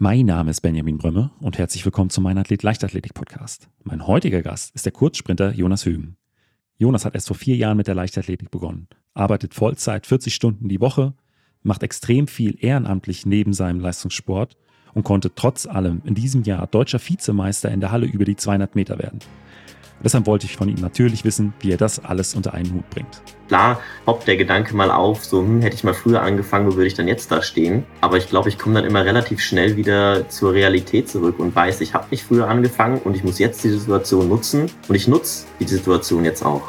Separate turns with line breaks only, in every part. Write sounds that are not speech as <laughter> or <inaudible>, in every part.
Mein Name ist Benjamin Brömme und herzlich willkommen zum Mein Athlet Leichtathletik Podcast. Mein heutiger Gast ist der Kurzsprinter Jonas Hügen. Jonas hat erst vor vier Jahren mit der Leichtathletik begonnen, arbeitet Vollzeit 40 Stunden die Woche, macht extrem viel ehrenamtlich neben seinem Leistungssport und konnte trotz allem in diesem Jahr deutscher Vizemeister in der Halle über die 200 Meter werden. Deshalb wollte ich von ihm natürlich wissen, wie er das alles unter einen Hut bringt.
Klar poppt der Gedanke mal auf, so hm, hätte ich mal früher angefangen, wo würde ich dann jetzt da stehen? Aber ich glaube, ich komme dann immer relativ schnell wieder zur Realität zurück und weiß, ich habe nicht früher angefangen und ich muss jetzt die Situation nutzen und ich nutze die Situation jetzt auch.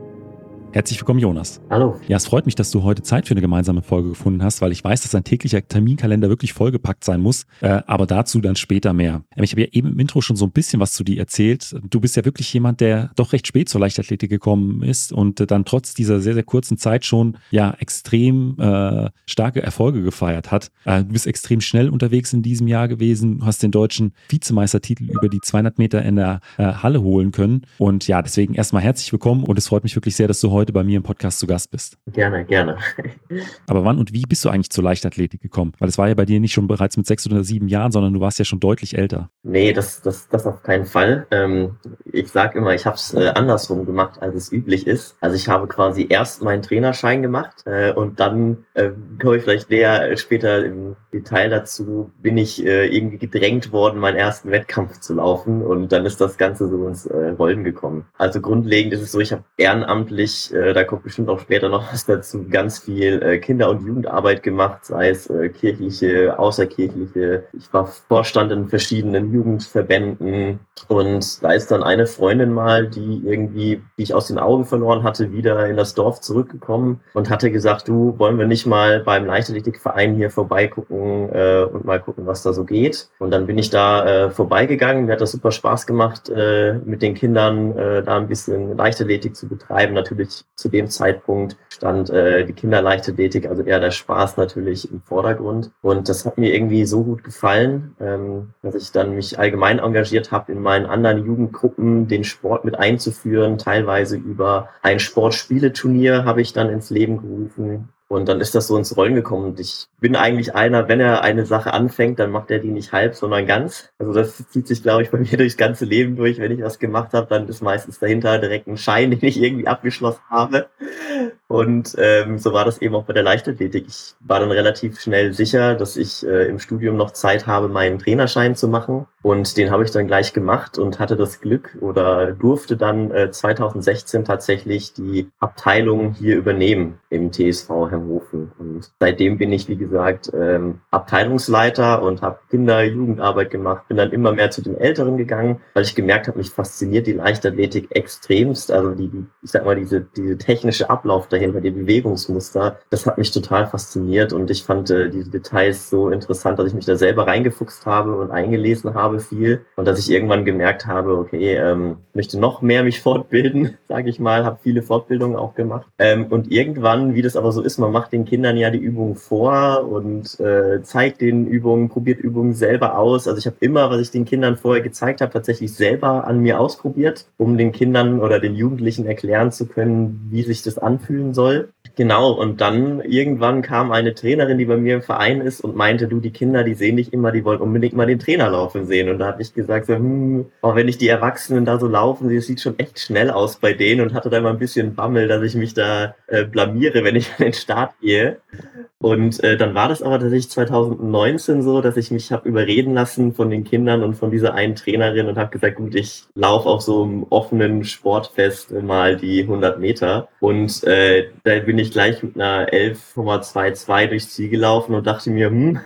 Herzlich willkommen, Jonas.
Hallo.
Ja, es freut mich, dass du heute Zeit für eine gemeinsame Folge gefunden hast, weil ich weiß, dass dein täglicher Terminkalender wirklich vollgepackt sein muss. Äh, aber dazu dann später mehr. Ähm, ich habe ja eben im Intro schon so ein bisschen was zu dir erzählt. Du bist ja wirklich jemand, der doch recht spät zur Leichtathletik gekommen ist und äh, dann trotz dieser sehr, sehr kurzen Zeit schon ja extrem äh, starke Erfolge gefeiert hat. Äh, du bist extrem schnell unterwegs in diesem Jahr gewesen, du hast den deutschen Vizemeistertitel über die 200 Meter in der äh, Halle holen können. Und ja, deswegen erstmal herzlich willkommen und es freut mich wirklich sehr, dass du heute heute bei mir im Podcast zu Gast bist.
Gerne, gerne. <laughs>
Aber wann und wie bist du eigentlich zur Leichtathletik gekommen? Weil es war ja bei dir nicht schon bereits mit sechs oder sieben Jahren, sondern du warst ja schon deutlich älter.
Nee, das, das, das auf keinen Fall. Ähm, ich sage immer, ich habe es äh, andersrum gemacht, als es üblich ist. Also ich habe quasi erst meinen Trainerschein gemacht äh, und dann äh, komme ich vielleicht näher später im Detail dazu, bin ich äh, irgendwie gedrängt worden, meinen ersten Wettkampf zu laufen und dann ist das Ganze so ins äh, Rollen gekommen. Also grundlegend ist es so, ich habe ehrenamtlich äh, da kommt bestimmt auch später noch was dazu, ganz viel äh, Kinder- und Jugendarbeit gemacht, sei es äh, kirchliche, außerkirchliche. Ich war Vorstand in verschiedenen Jugendverbänden und da ist dann eine Freundin mal, die irgendwie, die ich aus den Augen verloren hatte, wieder in das Dorf zurückgekommen und hatte gesagt, du, wollen wir nicht mal beim Leichtathletikverein hier vorbeigucken und mal gucken, was da so geht. Und dann bin ich da vorbeigegangen. Mir hat das super Spaß gemacht, mit den Kindern da ein bisschen Leichtathletik zu betreiben. Natürlich zu dem Zeitpunkt stand äh, die Kinderleichtathletik, also eher der Spaß natürlich im Vordergrund. Und das hat mir irgendwie so gut gefallen, ähm, dass ich dann mich allgemein engagiert habe, in meinen anderen Jugendgruppen den Sport mit einzuführen, teilweise über ein Sportspieleturnier habe ich dann ins Leben gerufen und dann ist das so ins Rollen gekommen. Und ich bin eigentlich einer, wenn er eine Sache anfängt, dann macht er die nicht halb, sondern ganz. Also das zieht sich, glaube ich, bei mir <laughs> durchs ganze Leben durch. Wenn ich was gemacht habe, dann ist meistens dahinter direkt ein Schein, <laughs> den ich irgendwie abgeschlossen habe. Und ähm, so war das eben auch bei der Leichtathletik. Ich war dann relativ schnell sicher, dass ich äh, im Studium noch Zeit habe, meinen Trainerschein zu machen. Und den habe ich dann gleich gemacht und hatte das Glück oder durfte dann äh, 2016 tatsächlich die Abteilung hier übernehmen im TSV Herrnhofen. Und seitdem bin ich, wie gesagt, ähm, Abteilungsleiter und habe Kinder-Jugendarbeit gemacht. Bin dann immer mehr zu den Älteren gegangen, weil ich gemerkt habe, mich fasziniert die Leichtathletik extremst. Also die, die ich sag mal, diese, diese technische Ablauf dahinter, die Bewegungsmuster. Das hat mich total fasziniert und ich fand äh, diese Details so interessant, dass ich mich da selber reingefuchst habe und eingelesen habe viel und dass ich irgendwann gemerkt habe, okay, ähm, möchte noch mehr mich <laughs> fortbilden, sage ich mal, habe viele Fortbildungen auch gemacht. Ähm, und irgendwann, wie das aber so ist, man macht den Kindern ja die Übungen vor und äh, zeigt den Übungen, probiert Übungen selber aus. Also ich habe immer, was ich den Kindern vorher gezeigt habe, tatsächlich selber an mir ausprobiert, um den Kindern oder den Jugendlichen erklären zu können, wie sich das anfühlen soll. Genau, und dann irgendwann kam eine Trainerin, die bei mir im Verein ist und meinte, du, die Kinder, die sehen dich immer, die wollen unbedingt mal den Trainer laufen sehen. Und da habe ich gesagt, so, hm, auch wenn ich die Erwachsenen da so laufen, das sieht schon echt schnell aus bei denen und hatte da immer ein bisschen Bammel, dass ich mich da äh, blamiere, wenn ich <laughs> an den Start gehe. Und äh, dann war das aber tatsächlich 2019 so, dass ich mich habe überreden lassen von den Kindern und von dieser einen Trainerin und habe gesagt, gut, ich laufe auf so einem offenen Sportfest mal die 100 Meter. Und äh, da bin ich gleich mit einer 11,22 durchs Ziel gelaufen und dachte mir, hm,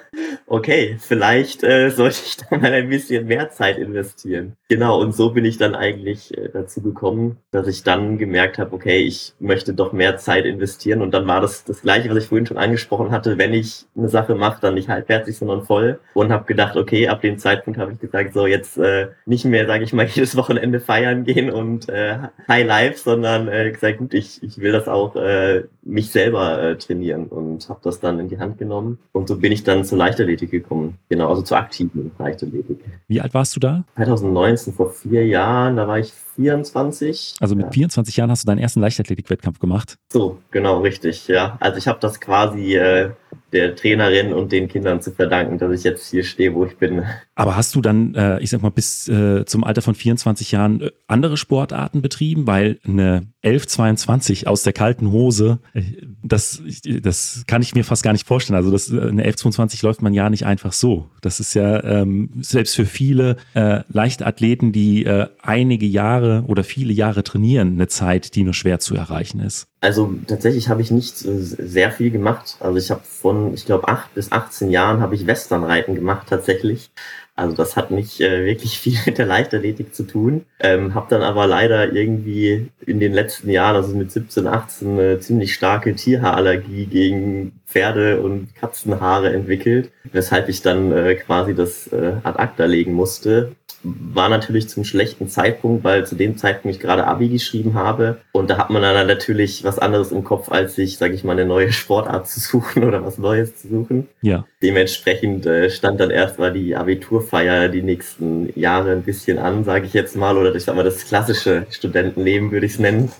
okay, vielleicht äh, sollte ich da mal ein bisschen mehr Zeit investieren. Genau, und so bin ich dann eigentlich äh, dazu gekommen, dass ich dann gemerkt habe, okay, ich möchte doch mehr Zeit investieren. Und dann war das das Gleiche, was ich vorhin schon angesprochen hatte. Wenn ich eine Sache mache, dann nicht halbherzig, sondern voll. Und habe gedacht, okay, ab dem Zeitpunkt habe ich gesagt, so jetzt äh, nicht mehr, sage ich mal, <laughs> jedes Wochenende feiern gehen und äh, High Life, sondern äh, gesagt, gut, ich, ich will das auch äh, mich selber äh, trainieren und habe das dann in die Hand genommen. Und so bin ich dann zur Leichtathletik gekommen. Genau, also zur aktiven Leichtathletik.
Wie alt warst du da?
2019, vor vier Jahren, da war ich 24.
Also mit ja. 24 Jahren hast du deinen ersten Leichtathletik-Wettkampf gemacht?
So, genau, richtig, ja. Also ich habe das quasi äh, der Trainerin und den Kindern zu verdanken, dass ich jetzt hier stehe, wo ich bin.
Aber hast du dann, äh, ich sag mal, bis äh, zum Alter von 24 Jahren äh, andere Sportarten betrieben? Weil eine 1122 aus der kalten Hose, äh, das, das kann ich mir fast gar nicht vorstellen. Also das, äh, eine 1122 läuft man ja nicht einfach so. Das ist ja ähm, selbst für viele äh, Leichtathleten, die einige Jahre oder viele Jahre trainieren, eine Zeit, die nur schwer zu erreichen ist.
Also tatsächlich habe ich nicht sehr viel gemacht. Also ich habe von, ich glaube, acht bis 18 Jahren habe ich Westernreiten gemacht tatsächlich. Also das hat nicht äh, wirklich <laughs> viel mit der Leichtathletik zu tun. Ähm, habe dann aber leider irgendwie in den letzten Jahren, also mit 17, 18, eine ziemlich starke Tierhaarallergie gegen Pferde- und Katzenhaare entwickelt, weshalb ich dann äh, quasi das äh, ad acta legen musste war natürlich zum schlechten Zeitpunkt, weil zu dem Zeitpunkt ich gerade Abi geschrieben habe. Und da hat man dann natürlich was anderes im Kopf, als sich, sage ich mal, eine neue Sportart zu suchen <laughs> oder was Neues zu suchen.
Ja.
Dementsprechend äh, stand dann erst mal die Abiturfeier die nächsten Jahre ein bisschen an, sage ich jetzt mal. Oder ich sag mal, das klassische Studentenleben würde ich es nennen.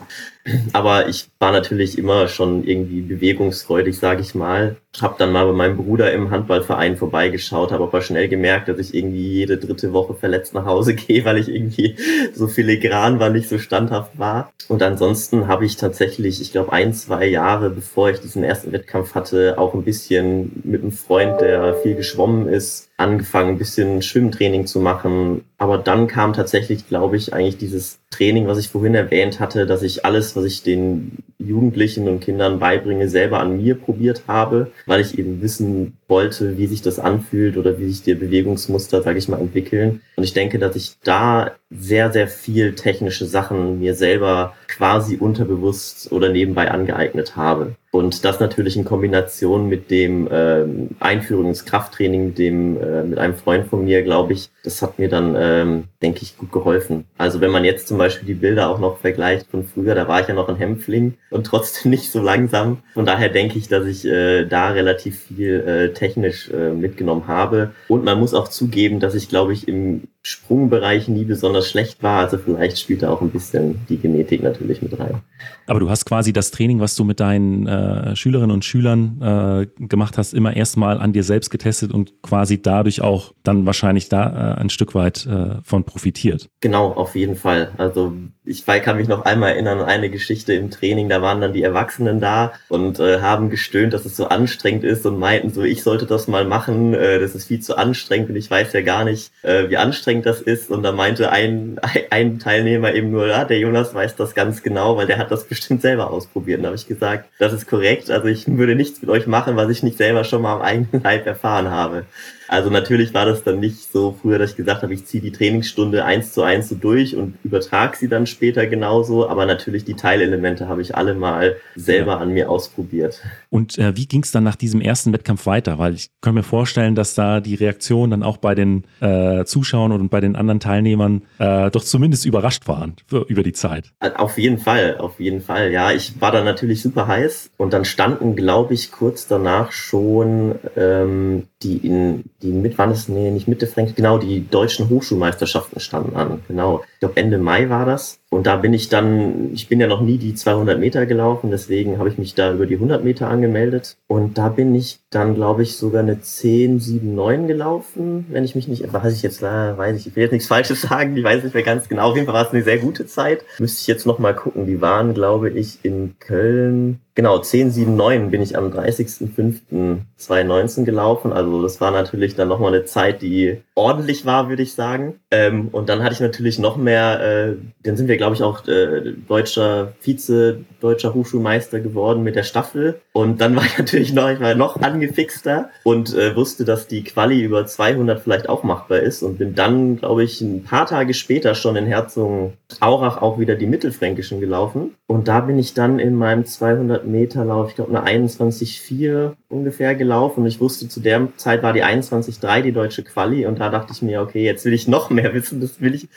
Aber ich war natürlich immer schon irgendwie bewegungsfreudig, sage ich mal. Hab dann mal bei meinem Bruder im Handballverein vorbeigeschaut, habe aber schnell gemerkt, dass ich irgendwie jede dritte Woche verletzt nach Hause <laughs> gehe, weil ich irgendwie so filigran war, nicht so standhaft war. Und ansonsten habe ich tatsächlich, ich glaube, ein, zwei Jahre, bevor ich diesen ersten Wettkampf hatte, auch ein bisschen mit einem Freund, der viel geschwommen ist, angefangen, ein bisschen Schwimmtraining zu machen. Aber dann kam tatsächlich, glaube ich, eigentlich dieses Training, was ich vorhin erwähnt hatte, dass ich alles, was ich den Jugendlichen und Kindern beibringe, selber an mir probiert habe, weil ich eben wissen wollte, wie sich das anfühlt oder wie sich die Bewegungsmuster, sage ich mal, entwickeln. Und ich denke, dass ich da sehr, sehr viel technische Sachen mir selber quasi unterbewusst oder nebenbei angeeignet habe. Und das natürlich in Kombination mit dem ähm, Einführungskrafttraining mit dem äh, mit einem Freund von mir, glaube ich, das hat mir dann, ähm, denke ich, gut geholfen. Also wenn man jetzt zum Beispiel die Bilder auch noch vergleicht von früher, da war ich ja noch ein Hämpfling und trotzdem <laughs> nicht so langsam. Von daher denke ich, dass ich äh, da relativ viel äh, technisch äh, mitgenommen habe. Und man muss auch zugeben, dass ich, glaube ich, im Sprungbereich nie besonders schlecht war. Also vielleicht spielt da auch ein bisschen die Genetik natürlich mit rein.
Aber du hast quasi das Training, was du mit deinen äh, Schülerinnen und Schülern äh, gemacht hast, immer erstmal an dir selbst getestet und quasi dadurch auch dann wahrscheinlich da äh, ein Stück weit äh, von profitiert.
Genau, auf jeden Fall. Also ich kann mich noch einmal erinnern an eine Geschichte im Training, da waren dann die Erwachsenen da und äh, haben gestöhnt, dass es so anstrengend ist und meinten so, ich sollte das mal machen, äh, das ist viel zu anstrengend und ich weiß ja gar nicht, äh, wie anstrengend das ist. Und da meinte ein, <laughs> ein Teilnehmer eben nur, ja, der Jonas weiß das ganz genau, weil der hat das <laughs> bestimmt selber ausprobiert. Und da habe ich gesagt, das ist korrekt, also ich würde nichts mit euch machen, was ich nicht selber schon mal am eigenen Leib erfahren habe. Also natürlich war das dann nicht so früher, dass ich gesagt habe, ich ziehe die Trainingsstunde eins zu eins so durch und übertrage sie dann später genauso. Aber natürlich die Teilelemente habe ich alle mal selber ja. an mir ausprobiert.
Und äh, wie ging es dann nach diesem ersten Wettkampf weiter? Weil ich kann mir vorstellen, dass da die Reaktion dann auch bei den äh, Zuschauern und bei den anderen Teilnehmern äh, doch zumindest überrascht waren für, über die Zeit.
Auf jeden Fall, auf jeden Fall. Ja, ich war da natürlich super heiß und dann standen, glaube ich, kurz danach schon ähm, die in die mit, wann ist, nee, nicht Mitte Frank, genau, die deutschen Hochschulmeisterschaften standen an. Genau. Ich glaube, Ende Mai war das. Und da bin ich dann, ich bin ja noch nie die 200 Meter gelaufen, deswegen habe ich mich da über die 100 Meter angemeldet. Und da bin ich dann, glaube ich, sogar eine 10, 7, 9 gelaufen, wenn ich mich nicht, weiß ich jetzt, weiß ich, ich will jetzt nichts Falsches sagen, die weiß ich nicht mehr ganz genau. Auf jeden Fall war es eine sehr gute Zeit. Müsste ich jetzt noch mal gucken. Die waren, glaube ich, in Köln Genau, 1079 bin ich am 30.05.2019 gelaufen. Also das war natürlich dann nochmal eine Zeit, die ordentlich war, würde ich sagen. Ähm, und dann hatte ich natürlich noch mehr, äh, dann sind wir, glaube ich, auch äh, deutscher Vize, deutscher Hochschulmeister geworden mit der Staffel. Und dann war ich <laughs> natürlich noch, ich war noch angefixter und äh, wusste, dass die Quali über 200 vielleicht auch machbar ist und bin dann, glaube ich, ein paar Tage später schon in Herzogenaurach auch wieder die Mittelfränkischen gelaufen. Und da bin ich dann in meinem 200 Meter Lauf, ich glaube, eine 21,4 ungefähr gelaufen. Und ich wusste, zu der Zeit war die 21,3 die deutsche Quali. Und da dachte ich mir, okay, jetzt will ich noch mehr wissen, das will ich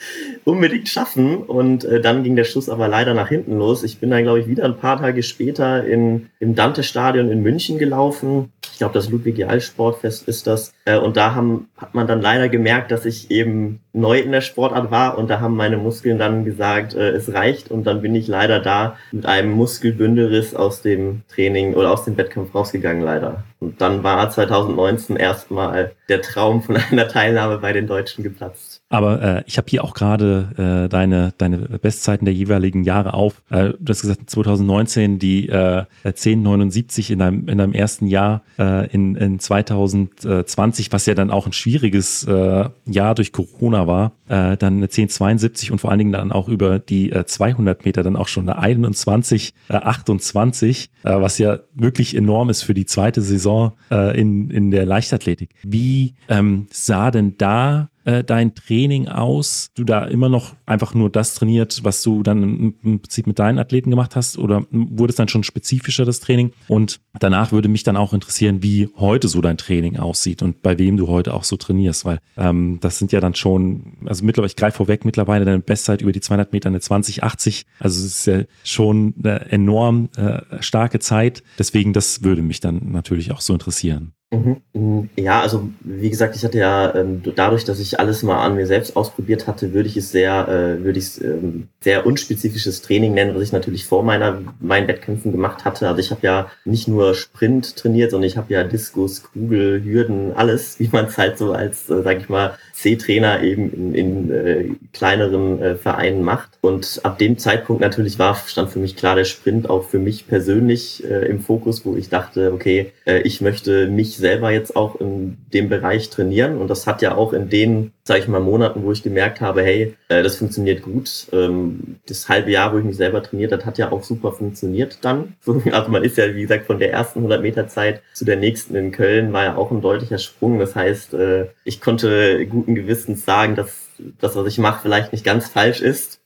unbedingt schaffen. Und äh, dann ging der Schuss aber leider nach hinten los. Ich bin dann, glaube ich, wieder ein paar Tage später in, im Dante-Stadion in München gelaufen. Ich glaube, das Ludwig-Jal-Sportfest ist das. Äh, und da haben, hat man dann leider gemerkt, dass ich eben neu in der Sportart war. Und da haben meine Muskeln dann gesagt, äh, es reicht. Und dann bin ich leider da mit einem Muskelbündelriss aus dem Training oder aus dem Wettkampf rausgegangen, leider. Und dann war 2019 erstmal der Traum von <laughs> einer Teilnahme bei den Deutschen geplatzt.
Aber äh, ich habe hier auch gerade äh, deine, deine Bestzeiten der jeweiligen Jahre auf. Äh, du hast gesagt, 2019 die äh, 1079 in deinem, in deinem ersten Jahr, äh, in, in 2020, was ja dann auch ein schwieriges äh, Jahr durch Corona war, äh, dann eine 1072 und vor allen Dingen dann auch über die äh, 200 Meter dann auch schon eine 21, äh, 28, äh, was ja wirklich enorm ist für die zweite Saison äh, in, in der Leichtathletik. Wie ähm, sah denn da äh, dein Training aus? Du da immer noch einfach nur das trainiert, was du dann im, Prinzip mit deinen Athleten gemacht hast? Oder wurde es dann schon spezifischer, das Training? Und danach würde mich dann auch interessieren, wie heute so dein Training aussieht und bei wem du heute auch so trainierst, weil ähm, das sind ja dann schon, also mittlerweile, ich greife vorweg, mittlerweile deine Bestzeit über die 200 Meter eine 2080. Also es ist ja schon eine enorm äh, starke Zeit. Deswegen, das würde mich dann natürlich auch so interessieren.
Mhm. mhm. Ja, also wie gesagt, ich hatte ja ähm, dadurch, dass ich alles mal an mir selbst ausprobiert hatte, würde ich es sehr, äh, würde ich es ähm, sehr unspezifisches Training nennen, was ich natürlich vor meiner meinen Wettkämpfen gemacht hatte. Also ich habe ja nicht nur Sprint trainiert, sondern ich habe ja Diskus, Kugel, Hürden, alles, <laughs> wie man es halt so als, äh, sag ich mal, C-Trainer eben in, in äh, kleineren äh, Vereinen macht. Und ab dem Zeitpunkt natürlich war, stand für mich klar der Sprint auch für mich persönlich äh, im Fokus, wo ich dachte, okay, äh, ich möchte mich selber jetzt auch in dem Bereich trainieren. Und das hat ja auch in den, sage ich mal, Monaten, wo ich gemerkt habe, hey, äh, das funktioniert gut. Ähm, das halbe Jahr, wo ich mich selber trainiert hat, hat ja auch super funktioniert dann. <laughs> Also man ist ja, wie gesagt, von der ersten 100 Meter Zeit zu der nächsten in Köln war ja auch ein deutlicher Sprung. Das heißt, äh, ich konnte gut guten Gewissens sagen, dass das, was ich mache, vielleicht nicht ganz falsch ist.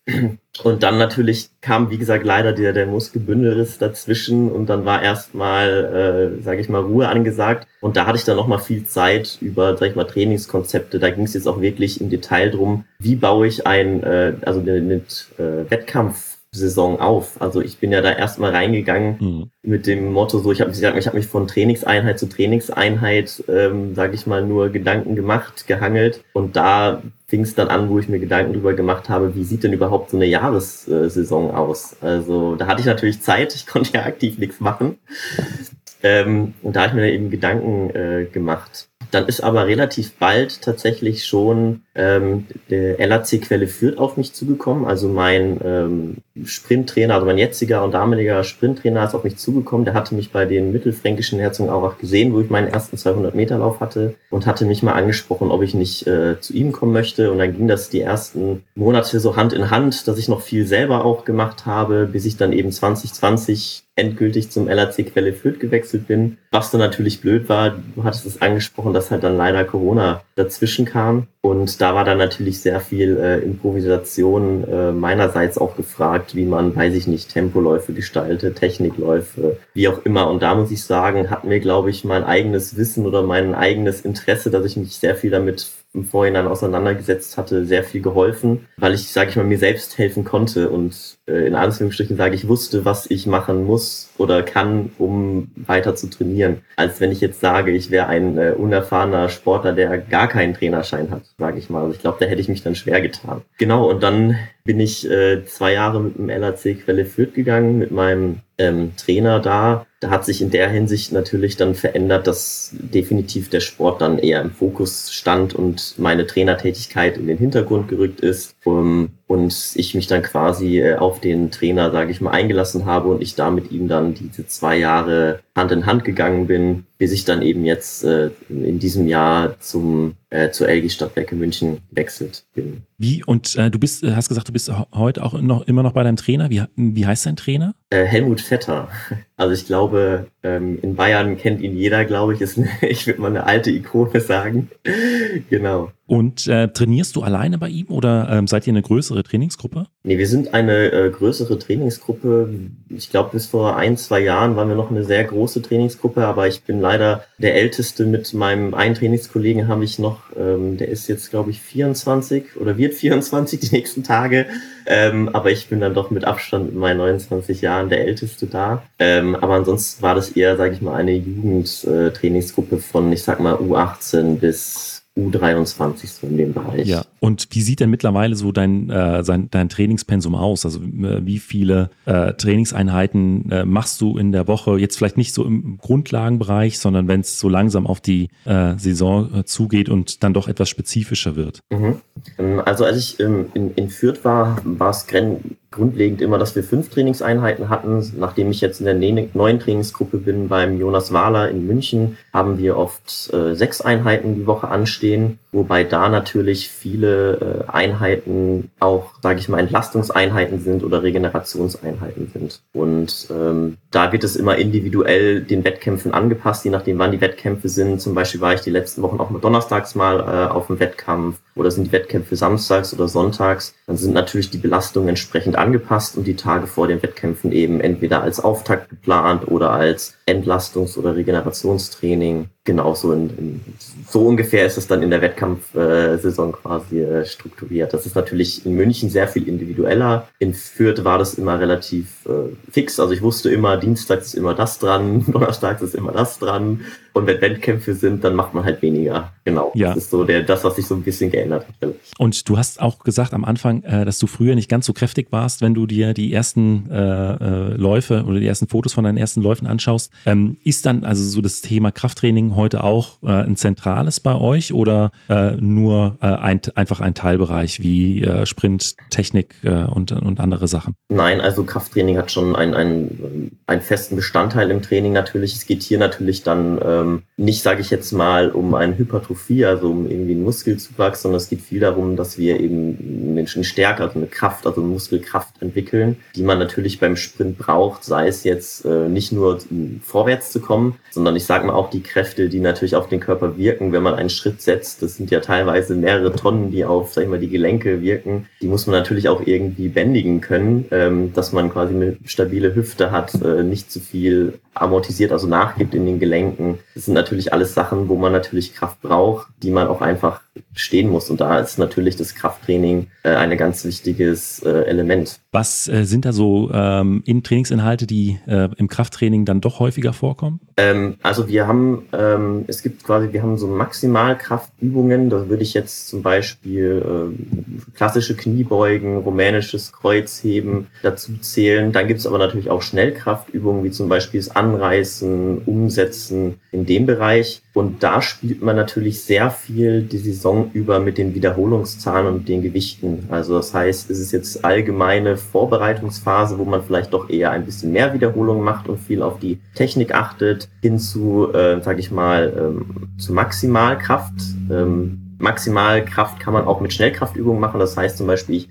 Und dann natürlich kam, wie gesagt, leider der, der Muskelbündelriss dazwischen und dann war erstmal, äh, sage ich mal, Ruhe angesagt. Und da hatte ich dann nochmal viel Zeit über, sag ich mal, Trainingskonzepte. Da ging es jetzt auch wirklich im Detail drum, wie baue ich ein, äh, also mit äh, Wettkampf Saison auf. Also ich bin ja da erstmal reingegangen mhm. mit dem Motto so, ich habe ich hab mich von Trainingseinheit zu Trainingseinheit, ähm, sage ich mal, nur Gedanken gemacht, gehangelt. Und da fing es dann an, wo ich mir Gedanken drüber gemacht habe, wie sieht denn überhaupt so eine Jahressaison aus? Also da hatte ich natürlich Zeit, ich <laughs> konnte ja aktiv nichts machen. Ähm, und da habe ich mir dann eben Gedanken äh, gemacht. Dann ist aber relativ bald tatsächlich schon ähm, der LAC-Quelle führt auf mich zugekommen. Also mein ähm, Sprinttrainer, also mein jetziger und damaliger Sprinttrainer ist auf mich zugekommen. Der hatte mich bei den mittelfränkischen Herzogenaurach gesehen, wo ich meinen ersten 200 Meter Lauf hatte und hatte mich mal angesprochen, ob ich nicht äh, zu ihm kommen möchte. Und dann ging das die ersten Monate so Hand in Hand, dass ich noch viel selber auch gemacht habe, bis ich dann eben 2020 endgültig zum LAC Quelle Fürth gewechselt bin. Was dann natürlich blöd war, du hattest es angesprochen, dass halt dann leider Corona dazwischen kam. Und da war dann natürlich sehr viel äh, Improvisation äh, meinerseits auch gefragt, wie man, weiß ich nicht, Tempoläufe gestaltet, Technikläufe, wie auch immer. Und da muss ich sagen, hat mir, glaube ich, mein eigenes Wissen oder mein eigenes Interesse, dass ich mich sehr viel damit im Vorhinein auseinandergesetzt hatte, sehr viel geholfen, weil ich, sage ich mal, mir selbst helfen konnte und äh, in Anführungsstrichen sage ich wusste, was ich machen muss oder kann, um weiter zu trainieren, als wenn ich jetzt sage, ich wäre ein äh, unerfahrener Sportler, der gar keinen Trainerschein hat, sage ich mal. Also ich glaube, da hätte ich mich dann schwer getan. Genau, und dann bin ich äh, zwei Jahre mit dem LAC Quelle Fürth gegangen, mit meinem ähm, Trainer da. Da hat sich in der Hinsicht natürlich dann verändert, dass definitiv der Sport dann eher im Fokus stand und meine Trainertätigkeit in den Hintergrund gerückt ist. Um, und ich mich dann quasi äh, auf den Trainer, sage ich mal, eingelassen habe und ich da mit ihm dann diese zwei Jahre Hand in Hand gegangen bin, bis ich dann eben jetzt äh, in diesem Jahr zum äh, zur LG Stadtwerke München gewechselt bin.
Wie und äh, du bist, hast gesagt, du bist heute auch noch immer noch bei deinem Trainer. Wie, wie heißt dein Trainer?
Äh, Helmut Vetter. Also ich glaube, ähm, in Bayern kennt ihn jeder, glaube ich. Ist eine, <laughs> ich würde mal eine alte Ikone sagen. <laughs> genau.
Und äh, trainierst du alleine bei ihm oder ähm, seid ihr eine größere Trainingsgruppe?
Nee, wir sind eine äh, größere Trainingsgruppe. Ich glaube, bis vor ein, zwei Jahren waren wir noch eine sehr große Trainingsgruppe, aber ich bin leider der Älteste mit meinem einen Trainingskollegen, habe ich noch, ähm, der ist jetzt, glaube ich, 24 oder wird 24 die nächsten Tage. Ähm, aber ich bin dann doch mit Abstand mit meinen 29 Jahren der Älteste da. Ähm, aber ansonsten war das eher, sage ich mal, eine Jugendtrainingsgruppe von, ich sag mal, U18 bis U23 so in dem Bereich.
Ja, und wie sieht denn mittlerweile so dein, äh, sein, dein Trainingspensum aus? Also äh, wie viele äh, Trainingseinheiten äh, machst du in der Woche? Jetzt vielleicht nicht so im Grundlagenbereich, sondern wenn es so langsam auf die äh, Saison äh, zugeht und dann doch etwas spezifischer wird.
Mhm. Ähm, also als ich ähm, in, in Fürth war, war es grundlegend immer, dass wir fünf Trainingseinheiten hatten. Nachdem ich jetzt in der neuen Trainingsgruppe bin beim Jonas Wahler in München, haben wir oft äh, sechs Einheiten die Woche anstehen, wobei da natürlich viele äh, Einheiten auch, sage ich mal, Entlastungseinheiten sind oder Regenerationseinheiten sind. Und ähm, da wird es immer individuell den Wettkämpfen angepasst, je nachdem, wann die Wettkämpfe sind. Zum Beispiel war ich die letzten Wochen auch mal donnerstags mal äh, auf dem Wettkampf oder sind die Wettkämpfe samstags oder sonntags. Dann sind natürlich die Belastungen entsprechend angepasst und die Tage vor den Wettkämpfen eben entweder als Auftakt geplant oder als Entlastungs- oder Regenerationstraining. Genauso in, in, so ungefähr ist es dann in der Wettkampfsaison äh, quasi äh, strukturiert. Das ist natürlich in München sehr viel individueller. In Fürth war das immer relativ äh, fix. Also ich wusste immer, Dienstags ist immer das dran, <laughs> Donnerstags ist immer das dran. Und wenn Wettkämpfe sind, dann macht man halt weniger. Genau. Ja. Das ist so der, das, was sich so ein bisschen geändert hat.
Und du hast auch gesagt am Anfang, äh, dass du früher nicht ganz so kräftig warst, wenn du dir die ersten äh, äh, Läufe oder die ersten Fotos von deinen ersten Läufen anschaust. Ähm, ist dann also so das Thema Krafttraining heute auch äh, ein zentrales bei euch oder äh, nur ein, einfach ein Teilbereich wie Sprint, Technik und, und andere Sachen?
Nein, also Krafttraining hat schon einen, einen, einen festen Bestandteil im Training natürlich. Es geht hier natürlich dann äh, ähm, nicht, sage ich jetzt mal, um eine Hypertrophie, also um irgendwie einen Muskelzuwachs, sondern es geht viel darum, dass wir eben Menschen stärker, also eine Kraft, also Muskelkraft entwickeln, die man natürlich beim Sprint braucht, sei es jetzt äh, nicht nur vorwärts zu kommen, sondern ich sage mal auch die Kräfte, die natürlich auf den Körper wirken, wenn man einen Schritt setzt. Das sind ja teilweise mehrere Tonnen, die auf, sag ich mal, die Gelenke wirken. Die muss man natürlich auch irgendwie bändigen können, ähm, dass man quasi eine stabile Hüfte hat, äh, nicht zu viel amortisiert, also nachgibt in den Gelenken. Das sind natürlich alles Sachen, wo man natürlich Kraft braucht, die man auch einfach stehen muss. Und da ist natürlich das Krafttraining äh, ein ganz wichtiges äh, Element.
Was äh, sind da so ähm, in Trainingsinhalte, die äh, im Krafttraining dann doch häufiger vorkommen?
Ähm, also wir haben, ähm, es gibt quasi, wir haben so Maximalkraftübungen. Da würde ich jetzt zum Beispiel äh, klassische Kniebeugen, rumänisches Kreuzheben dazu zählen. Dann gibt es aber natürlich auch Schnellkraftübungen, wie zum Beispiel das Anreißen, Umsetzen in dem Bereich. Und da spielt man natürlich sehr viel die Saison über mit den Wiederholungszahlen und den Gewichten. Also das heißt, es ist jetzt allgemeine Vorbereitungsphase, wo man vielleicht doch eher ein bisschen mehr Wiederholungen macht und viel auf die Technik achtet, hin zu, äh, sage ich mal, ähm, zu Maximalkraft. Ähm, Maximalkraft kann man auch mit Schnellkraftübungen machen. Das heißt zum Beispiel, ich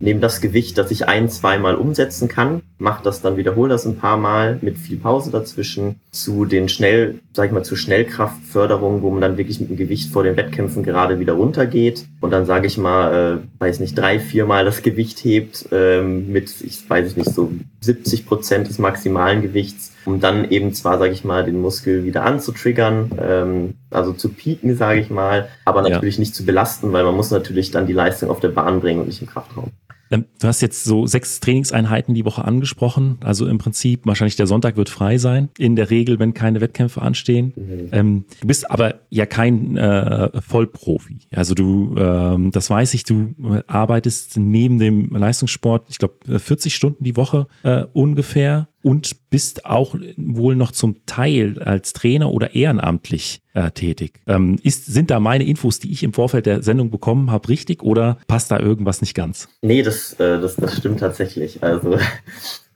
nehme das Gewicht, das ich ein, zweimal umsetzen kann, mache das dann, wiederhole das ein paar Mal mit viel Pause dazwischen zu den schnell, sag ich mal, zur Schnellkraftförderung, wo man dann wirklich mit dem Gewicht vor den Wettkämpfen gerade wieder runtergeht und dann sage ich mal, äh, weiß nicht, drei, viermal das Gewicht hebt ähm, mit, ich weiß nicht, so 70 Prozent des maximalen Gewichts, um dann eben zwar, sage ich mal, den Muskel wieder anzutriggern, ähm, also zu pieken, sage ich mal, aber natürlich ja. nicht zu belasten, weil man muss natürlich dann die Leistung auf der Bahn bringen und nicht im Kraftraum.
Ähm, du hast jetzt so sechs Trainingseinheiten die Woche angesprochen. Also im Prinzip, wahrscheinlich der Sonntag wird frei sein. In der Regel, wenn keine Wettkämpfe anstehen. Mhm. Ähm, du bist aber ja kein äh, Vollprofi. Also du, ähm, das weiß ich, du arbeitest neben dem Leistungssport, ich glaube, 40 Stunden die Woche äh, ungefähr. Und bist auch wohl noch zum Teil als Trainer oder ehrenamtlich äh, tätig. Ähm, ist, sind da meine Infos, die ich im Vorfeld der Sendung bekommen habe, richtig oder passt da irgendwas nicht ganz?
Nee, das, äh, das, das stimmt tatsächlich. Also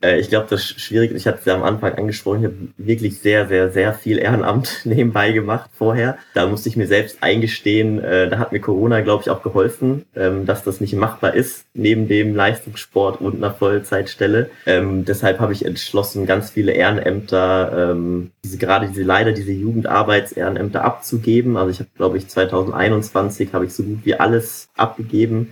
äh, ich glaube, das Schwierige, ich hatte es ja am Anfang angesprochen, ich habe wirklich sehr, sehr, sehr viel Ehrenamt <laughs> nebenbei gemacht vorher. Da musste ich mir selbst eingestehen, äh, da hat mir Corona, glaube ich, auch geholfen, ähm, dass das nicht machbar ist, neben dem Leistungssport und einer Vollzeitstelle. Ähm, deshalb habe ich entschlossen, ganz viele Ehrenämter, ähm, diese, gerade diese leider diese Jugendarbeits-Ehrenämter abzugeben. Also ich habe, glaube ich, 2021 habe ich so gut wie alles abgegeben.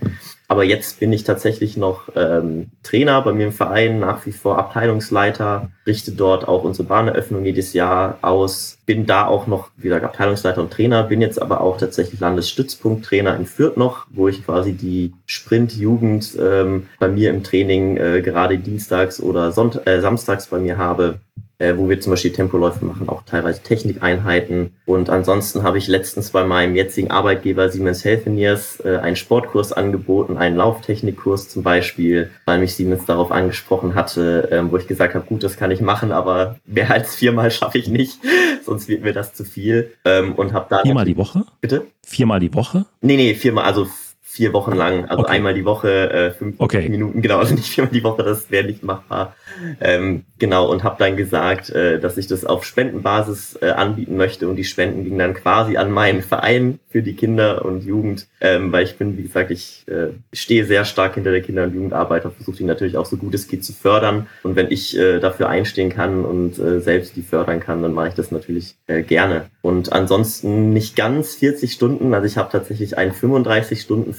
Aber jetzt bin ich tatsächlich noch ähm, Trainer bei mir im Verein, nach wie vor Abteilungsleiter, richte dort auch unsere Bahneröffnung jedes Jahr aus, bin da auch noch wieder Abteilungsleiter und Trainer, bin jetzt aber auch tatsächlich Landesstützpunkttrainer in Fürth noch, wo ich quasi die Sprint-Jugend ähm, bei mir im Training äh, gerade dienstags oder Sonnt äh, samstags bei mir habe äh, wo wir zum Beispiel Tempoläufe machen, auch teilweise Technikeinheiten. Und ansonsten habe ich letztens bei meinem jetzigen Arbeitgeber Siemens Healthineers äh, einen Sportkurs angeboten, einen Lauftechnikkurs zum Beispiel, weil mich Siemens darauf angesprochen hatte, äh, wo ich gesagt habe, gut, das kann ich machen, aber mehr als viermal schaffe ich nicht, <laughs> sonst wird mir das zu viel. Ähm, und habe da
viermal die Woche?
Bitte?
Viermal die Woche?
Nee, nee, viermal, also vier Wochen lang, also okay. einmal die Woche, äh, fünf
okay.
Minuten, genau, also nicht viermal die Woche, das wäre nicht machbar. Ähm, genau, und habe dann gesagt, äh, dass ich das auf Spendenbasis äh, anbieten möchte und die Spenden gingen dann quasi an meinen Verein für die Kinder und Jugend, ähm, weil ich bin, wie gesagt, ich äh, stehe sehr stark hinter der Kinder- und Jugendarbeit und versuche die natürlich auch so gut es geht zu fördern. Und wenn ich äh, dafür einstehen kann und äh, selbst die fördern kann, dann mache ich das natürlich äh, gerne. Und ansonsten nicht ganz 40 Stunden, also ich habe tatsächlich einen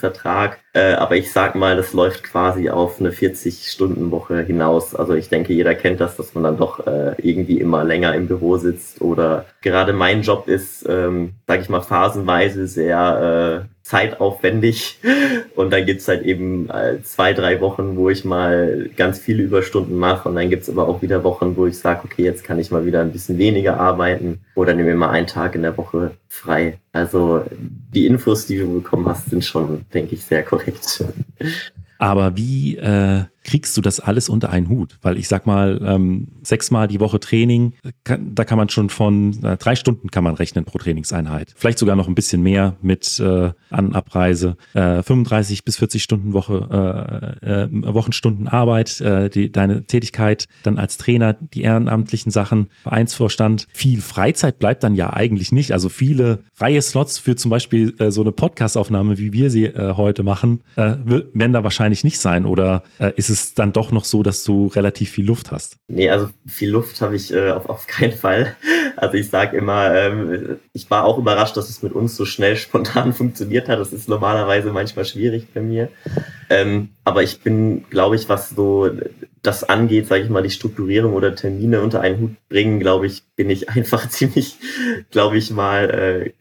35-Stunden-Vertrag, äh, aber ich sag mal, das läuft quasi auf eine 40-Stunden-Woche hinaus. Also ich denke, jeder kennt das, dass man dann doch äh, irgendwie immer länger im Büro sitzt oder gerade mein Job ist, ähm, sage ich mal, phasenweise sehr äh, zeitaufwendig und dann gibt's halt eben äh, zwei, drei Wochen, wo ich mal ganz viele Überstunden mache und dann gibt's aber auch wieder Wochen, wo ich sage, okay, jetzt kann ich mal wieder ein bisschen weniger arbeiten oder nehme mir mal einen Tag in der Woche frei. Also die Infos, die du bekommen hast, sind schon, denke ich, sehr korrekt.
Aber wie äh, kriegst du das alles unter einen Hut? Weil ich sag mal, ähm, sechsmal die Woche Training, kann, da kann man schon von äh, drei Stunden kann man rechnen pro Trainingseinheit. Vielleicht sogar noch ein bisschen mehr mit äh, An- Abreise. Äh, 35 bis 40 Stunden Woche, äh, äh, Wochenstunden Arbeit, äh, die, deine Tätigkeit dann als Trainer, die ehrenamtlichen Sachen, Vereinsvorstand. Viel Freizeit bleibt dann ja eigentlich nicht. Also viele freie Slots für zum Beispiel äh, so eine Podcastaufnahme, wie wir sie äh, heute machen, äh, werden da wahrscheinlich nicht sein. Oder äh, ist es es dann doch noch so, dass du relativ viel Luft hast?
Nee, also viel Luft habe ich äh, auf, auf keinen Fall. <laughs> Also ich sage immer, ähm, ich war auch überrascht, dass es mit uns so schnell <laughs> spontan funktioniert hat. Das ist normalerweise manchmal schwierig bei mir. Ähm, aber ich bin, glaube ich, was so das angeht, sage ich mal, die Strukturierung oder Termine unter einen Hut bringen, glaube ich, bin ich <laughs> einfach ziemlich, glaube ich mal, äh,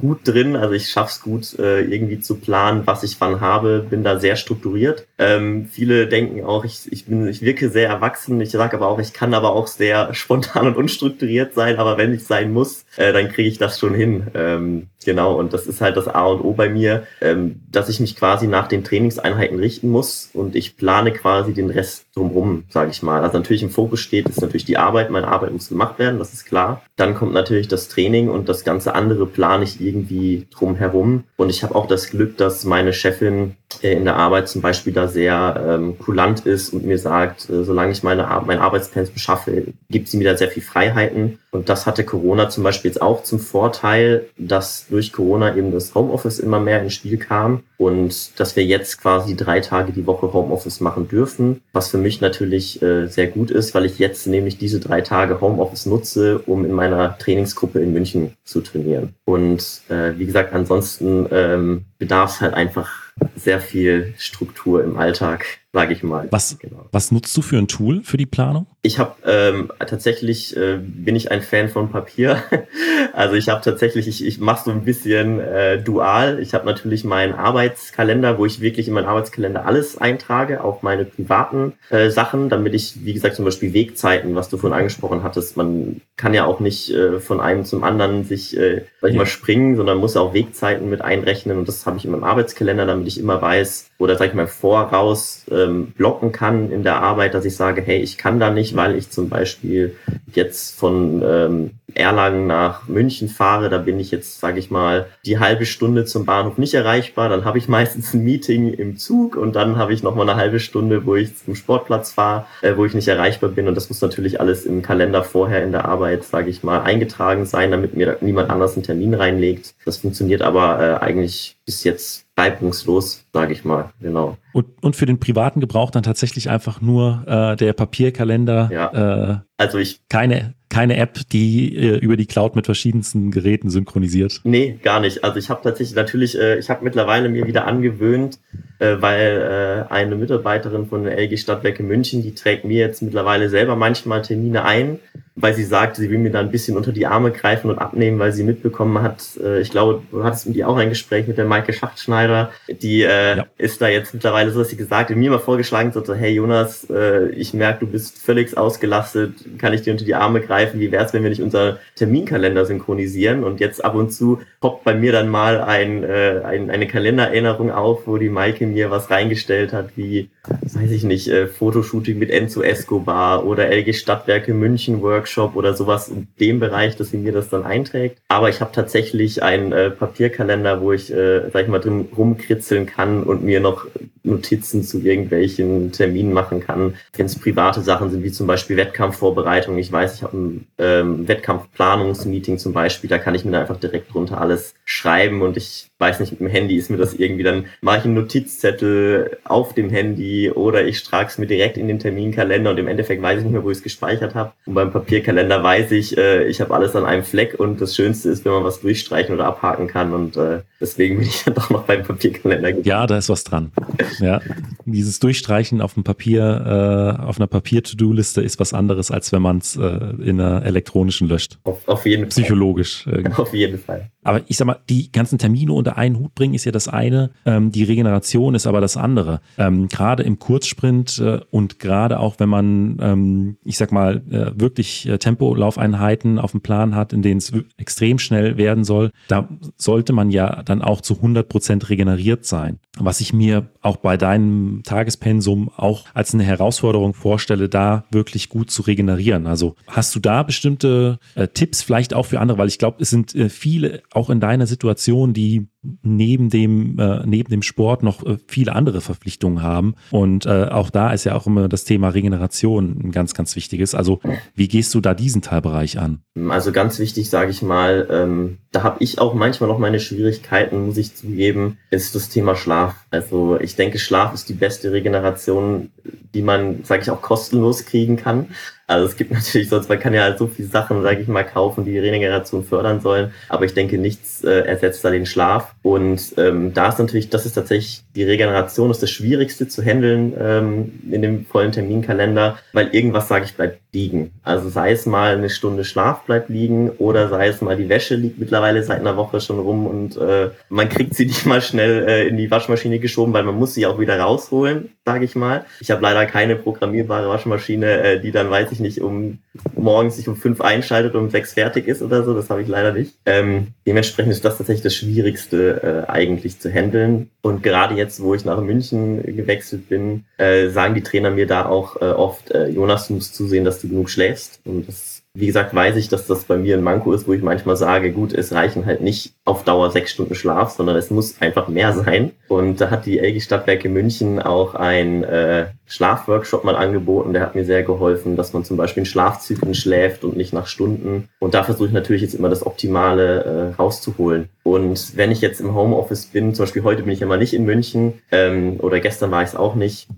gut drin. Also ich schaff's gut, äh, irgendwie zu planen, was ich wann habe, bin da sehr strukturiert. Ähm, viele denken auch, ich, ich bin, ich wirke sehr erwachsen. Ich sage aber auch, ich kann aber auch sehr <laughs> spontan und unstrukturiert sein. Aber wenn ich sein muss, äh, dann kriege ich das schon hin. Ähm, genau, und das ist halt das A und O bei mir, ähm, dass ich mich quasi nach den Trainingseinheiten richten muss und ich plane quasi den Rest drumherum, sage ich mal. Also natürlich im Fokus steht, ist natürlich die Arbeit. Meine Arbeit muss gemacht werden, das ist klar. Dann kommt natürlich das Training und das ganze andere plane ich irgendwie drumherum. Und ich habe auch das Glück, dass meine Chefin äh, in der Arbeit zum Beispiel da sehr ähm, kulant ist und mir sagt, äh, solange ich meine Ar mein Arbeitspensum schaffe, gibt sie mir da sehr viel Freiheiten. Und das hatte Corona zum Beispiel jetzt auch zum Vorteil, dass durch Corona eben das Homeoffice immer mehr ins Spiel kam und dass wir jetzt quasi drei Tage die Woche Homeoffice machen dürfen, was für mich natürlich äh, sehr gut ist, weil ich jetzt nämlich diese drei Tage Homeoffice nutze, um in meiner Trainingsgruppe in München zu trainieren. Und äh, wie gesagt, ansonsten ähm, bedarf es halt einfach sehr viel Struktur im Alltag sage ich mal.
Was, genau. was nutzt du für ein Tool für die Planung?
Ich habe ähm, tatsächlich äh, bin ich ein Fan von Papier. <laughs> also ich habe tatsächlich, ich, ich mache so ein bisschen äh, dual. Ich habe natürlich meinen Arbeitskalender, wo ich wirklich in meinen Arbeitskalender alles eintrage, auch meine privaten äh, Sachen, damit ich, wie gesagt, zum Beispiel Wegzeiten, was du vorhin angesprochen hattest, man kann ja auch nicht äh, von einem zum anderen sich, äh, sag ich ja. mal, springen, sondern muss auch Wegzeiten mit einrechnen und das habe ich in meinem Arbeitskalender, damit ich immer weiß, oder sag ich mal, Voraus äh, ähm, blocken kann in der Arbeit, dass ich sage, hey, ich kann da nicht, weil ich zum Beispiel jetzt von ähm, Erlangen nach München fahre, da bin ich jetzt, sage ich mal, die halbe Stunde zum Bahnhof nicht erreichbar. Dann habe ich <laughs> meistens ein Meeting im Zug und dann habe ich noch mal eine halbe Stunde, wo ich zum Sportplatz fahre, äh, wo ich nicht erreichbar bin. Und das muss natürlich alles im Kalender vorher in der Arbeit, sage ich mal, eingetragen sein, damit mir niemand anders einen Termin reinlegt. Das funktioniert aber äh, eigentlich bis jetzt reibungslos, sage ich mal, genau.
Und, und für den privaten Gebrauch dann tatsächlich einfach nur äh, der Papierkalender.
Ja. Äh, also ich
keine keine App, die äh, über die Cloud mit verschiedensten Geräten synchronisiert.
Nee, gar nicht. Also ich habe tatsächlich natürlich, äh, ich habe mittlerweile mir wieder angewöhnt, äh, weil äh, eine Mitarbeiterin von LG Stadtwerke München, die trägt mir jetzt mittlerweile selber manchmal Termine ein, weil sie sagt, sie will mir da ein bisschen unter die Arme greifen und abnehmen, weil sie mitbekommen hat, äh, ich glaube, du hattest mit ihr auch ein Gespräch mit der Maike Schachtschneider, die äh, ja. ist da jetzt mittlerweile so, dass sie gesagt hat, mir mal vorgeschlagen, so, hey Jonas, äh, ich merke, du bist völlig ausgelastet, kann ich dir unter die Arme greifen, wie wäre es, wenn wir nicht unser Terminkalender synchronisieren und jetzt ab und zu poppt bei mir dann mal ein, äh, ein, eine Kalendererinnerung auf, wo die Maike mir was reingestellt hat, wie, weiß ich nicht, äh, Fotoshooting mit Enzo Escobar oder LG Stadtwerke München Workshop oder sowas in dem Bereich, dass sie mir das dann einträgt. Aber ich habe tatsächlich einen äh, Papierkalender, wo ich, äh, sag ich mal, drin rumkritzeln kann und mir noch Notizen zu irgendwelchen Terminen machen kann. Wenn es private Sachen sind, wie zum Beispiel Wettkampfvorbereitung. Ich weiß, ich habe ein ähm, Wettkampfplanungsmeeting zum Beispiel, da kann ich mir da einfach direkt drunter alles schreiben und ich weiß nicht, mit dem Handy ist mir das irgendwie, dann mache ich einen Notizzettel auf dem Handy oder ich trage es mir direkt in den Terminkalender und im Endeffekt weiß ich nicht mehr, wo ich es gespeichert habe. Und beim Papierkalender weiß ich, äh, ich habe alles an einem Fleck und das Schönste ist, wenn man was durchstreichen oder abhaken kann und äh, deswegen bin ich dann <laughs> doch noch beim Papierkalender.
Ja, da ist was dran. ja, dieses Durchstreichen auf dem Papier, äh, auf einer Papier-To-Do-Liste ist was anderes, als wenn man es äh, in einer elektronischen löscht.
Auf, auf jeden
Psychologisch.
Fall. Psychologisch. <laughs> Auf jeden Fall.
Aber ich sag mal, die ganzen Termine unter einen Hut bringen ist ja das eine, ähm, die Regeneration ist aber das andere. Ähm, gerade im Kurzsprint äh, und gerade auch, wenn man, ähm, ich sag mal, äh, wirklich äh, Tempolaufeinheiten auf dem Plan hat, in denen es extrem schnell werden soll, da sollte man ja dann auch zu 100 Prozent regeneriert sein. Was ich mir auch bei deinem Tagespensum auch als eine Herausforderung vorstelle, da wirklich gut zu regenerieren. Also hast du da bestimmte äh, Tipps vielleicht auch für andere, weil ich glaube, es sind äh, viele auch in deiner Situation, die neben dem, äh, neben dem Sport noch äh, viele andere Verpflichtungen haben. Und äh, auch da ist ja auch immer das Thema Regeneration ein ganz, ganz wichtiges. Also wie gehst du da diesen Teilbereich an?
Also ganz wichtig, sage ich mal, ähm, da habe ich auch manchmal noch meine Schwierigkeiten, muss ich zugeben, ist das Thema Schlaf. Also ich denke, Schlaf ist die beste Regeneration, die man, sage ich, auch kostenlos kriegen kann. Also es gibt <laughs> natürlich sonst, man kann ja halt so viele Sachen, sage ich mal, kaufen, die die Regeneration fördern sollen. Aber ich denke, nichts äh, ersetzt da den Schlaf. Und ähm, da ist natürlich, das ist tatsächlich, die Regeneration ist das Schwierigste zu handeln ähm, in dem vollen Terminkalender, weil irgendwas, sage ich, bleibt liegen. Also sei es mal eine Stunde Schlaf bleibt liegen oder sei es mal die Wäsche liegt mittlerweile seit einer Woche schon rum und äh, man kriegt sie <laughs> nicht mal schnell äh, in die Waschmaschine geschoben, weil man muss sie auch wieder rausholen, sage ich mal. Ich habe leider keine programmierbare Waschmaschine, äh, die dann, weiß ich nicht, um morgens sich um fünf einschaltet und um sechs fertig ist oder so. Das habe ich leider nicht. Ähm, dementsprechend ist das tatsächlich das Schwierigste äh, eigentlich zu handeln. Und gerade jetzt, wo ich nach München gewechselt bin, äh, sagen die Trainer mir da auch äh, oft, äh, Jonas, du musst zusehen, dass du genug schläfst. Und das wie gesagt, weiß ich, dass das bei mir ein Manko ist, wo ich manchmal sage, gut, es reichen halt nicht auf Dauer sechs Stunden Schlaf, sondern es muss einfach mehr sein. Und da hat die LG Stadtwerke München auch ein äh, Schlafworkshop mal angeboten, der hat mir sehr geholfen, dass man zum Beispiel in Schlafzyklen schläft und nicht nach Stunden. Und da versuche ich natürlich jetzt immer das Optimale äh, rauszuholen. Und wenn ich jetzt im Homeoffice bin, zum Beispiel heute bin ich ja mal nicht in München ähm, oder gestern war ich es auch nicht,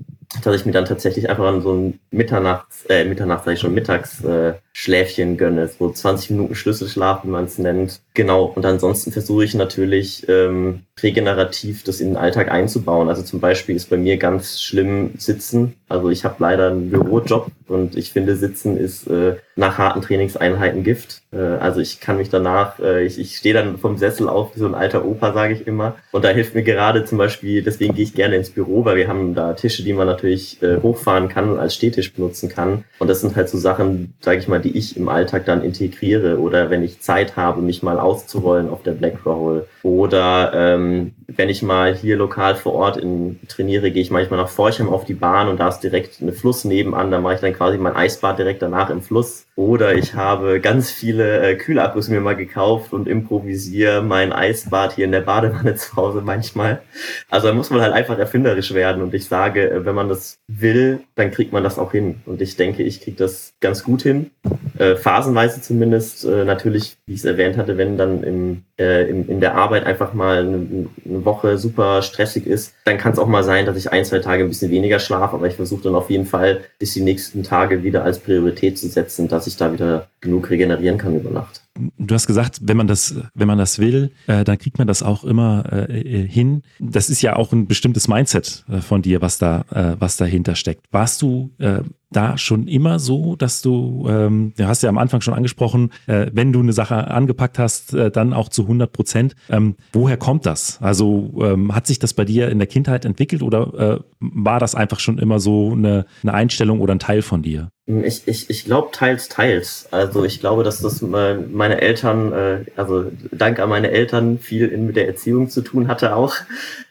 dass ich mir dann tatsächlich einfach an so ein Mitternachts, äh, Mitternachts sag ich schon, Mittags äh, Schläfchen gönne, so 20 Minuten Schlüsselschlaf, wie man es nennt. Genau. Und ansonsten versuche ich natürlich ähm, regenerativ das in den Alltag einzubauen. Also zum Beispiel ist bei mir ganz schlimm Sitzen. Also ich habe leider einen Bürojob <laughs> und ich finde Sitzen ist äh, nach harten Trainingseinheiten Gift. Äh, also ich kann mich danach, äh, ich, ich stehe dann vom Sessel auf wie so ein alter Opa, sage ich immer. Und da hilft mir gerade zum Beispiel, deswegen gehe ich gerne ins Büro, weil wir haben da Tische, die man natürlich äh, hochfahren kann und als Stehtisch benutzen kann. Und das sind halt so Sachen, sage ich mal, die ich im Alltag dann integriere oder wenn ich Zeit habe, mich mal auszurollen auf der Black Roll oder ähm, wenn ich mal hier lokal vor Ort in, trainiere, gehe ich manchmal nach Forchheim auf die Bahn und da ist direkt ein Fluss nebenan. Da mache ich dann quasi mein Eisbad direkt danach im Fluss. Oder ich habe ganz viele äh, Kühlakkus mir mal gekauft und improvisiere mein Eisbad hier in der Badewanne <laughs> zu Hause manchmal. Also da muss man halt einfach erfinderisch werden. Und ich sage, äh, wenn man das will, dann kriegt man das auch hin. Und ich denke, ich kriege das ganz gut hin. Äh, phasenweise zumindest. Äh, natürlich, wie ich es erwähnt hatte, wenn dann im, äh, in, in der Arbeit einfach mal eine, eine Woche super stressig ist, dann kann es auch mal sein, dass ich ein, zwei Tage ein bisschen weniger schlafe. Aber ich versuche dann auf jeden Fall, bis die nächsten Tage wieder als Priorität zu setzen, dass ich da wieder genug regenerieren kann über Nacht.
Du hast gesagt, wenn man das, wenn man das will, äh, dann kriegt man das auch immer äh, äh, hin. Das ist ja auch ein bestimmtes Mindset äh, von dir, was da, äh, was dahinter steckt. Warst du äh, da schon immer so, dass du, ähm, du hast ja am Anfang schon angesprochen, äh, wenn du eine Sache angepackt hast, äh, dann auch zu 100 Prozent. Ähm, woher kommt das? Also ähm, hat sich das bei dir in der Kindheit entwickelt oder äh, war das einfach schon immer so eine, eine Einstellung oder ein Teil von dir?
Ich, ich, ich glaube teils, teils. Also ich glaube, dass das meine Eltern, äh, also dank an meine Eltern viel in, mit der Erziehung zu tun hatte auch.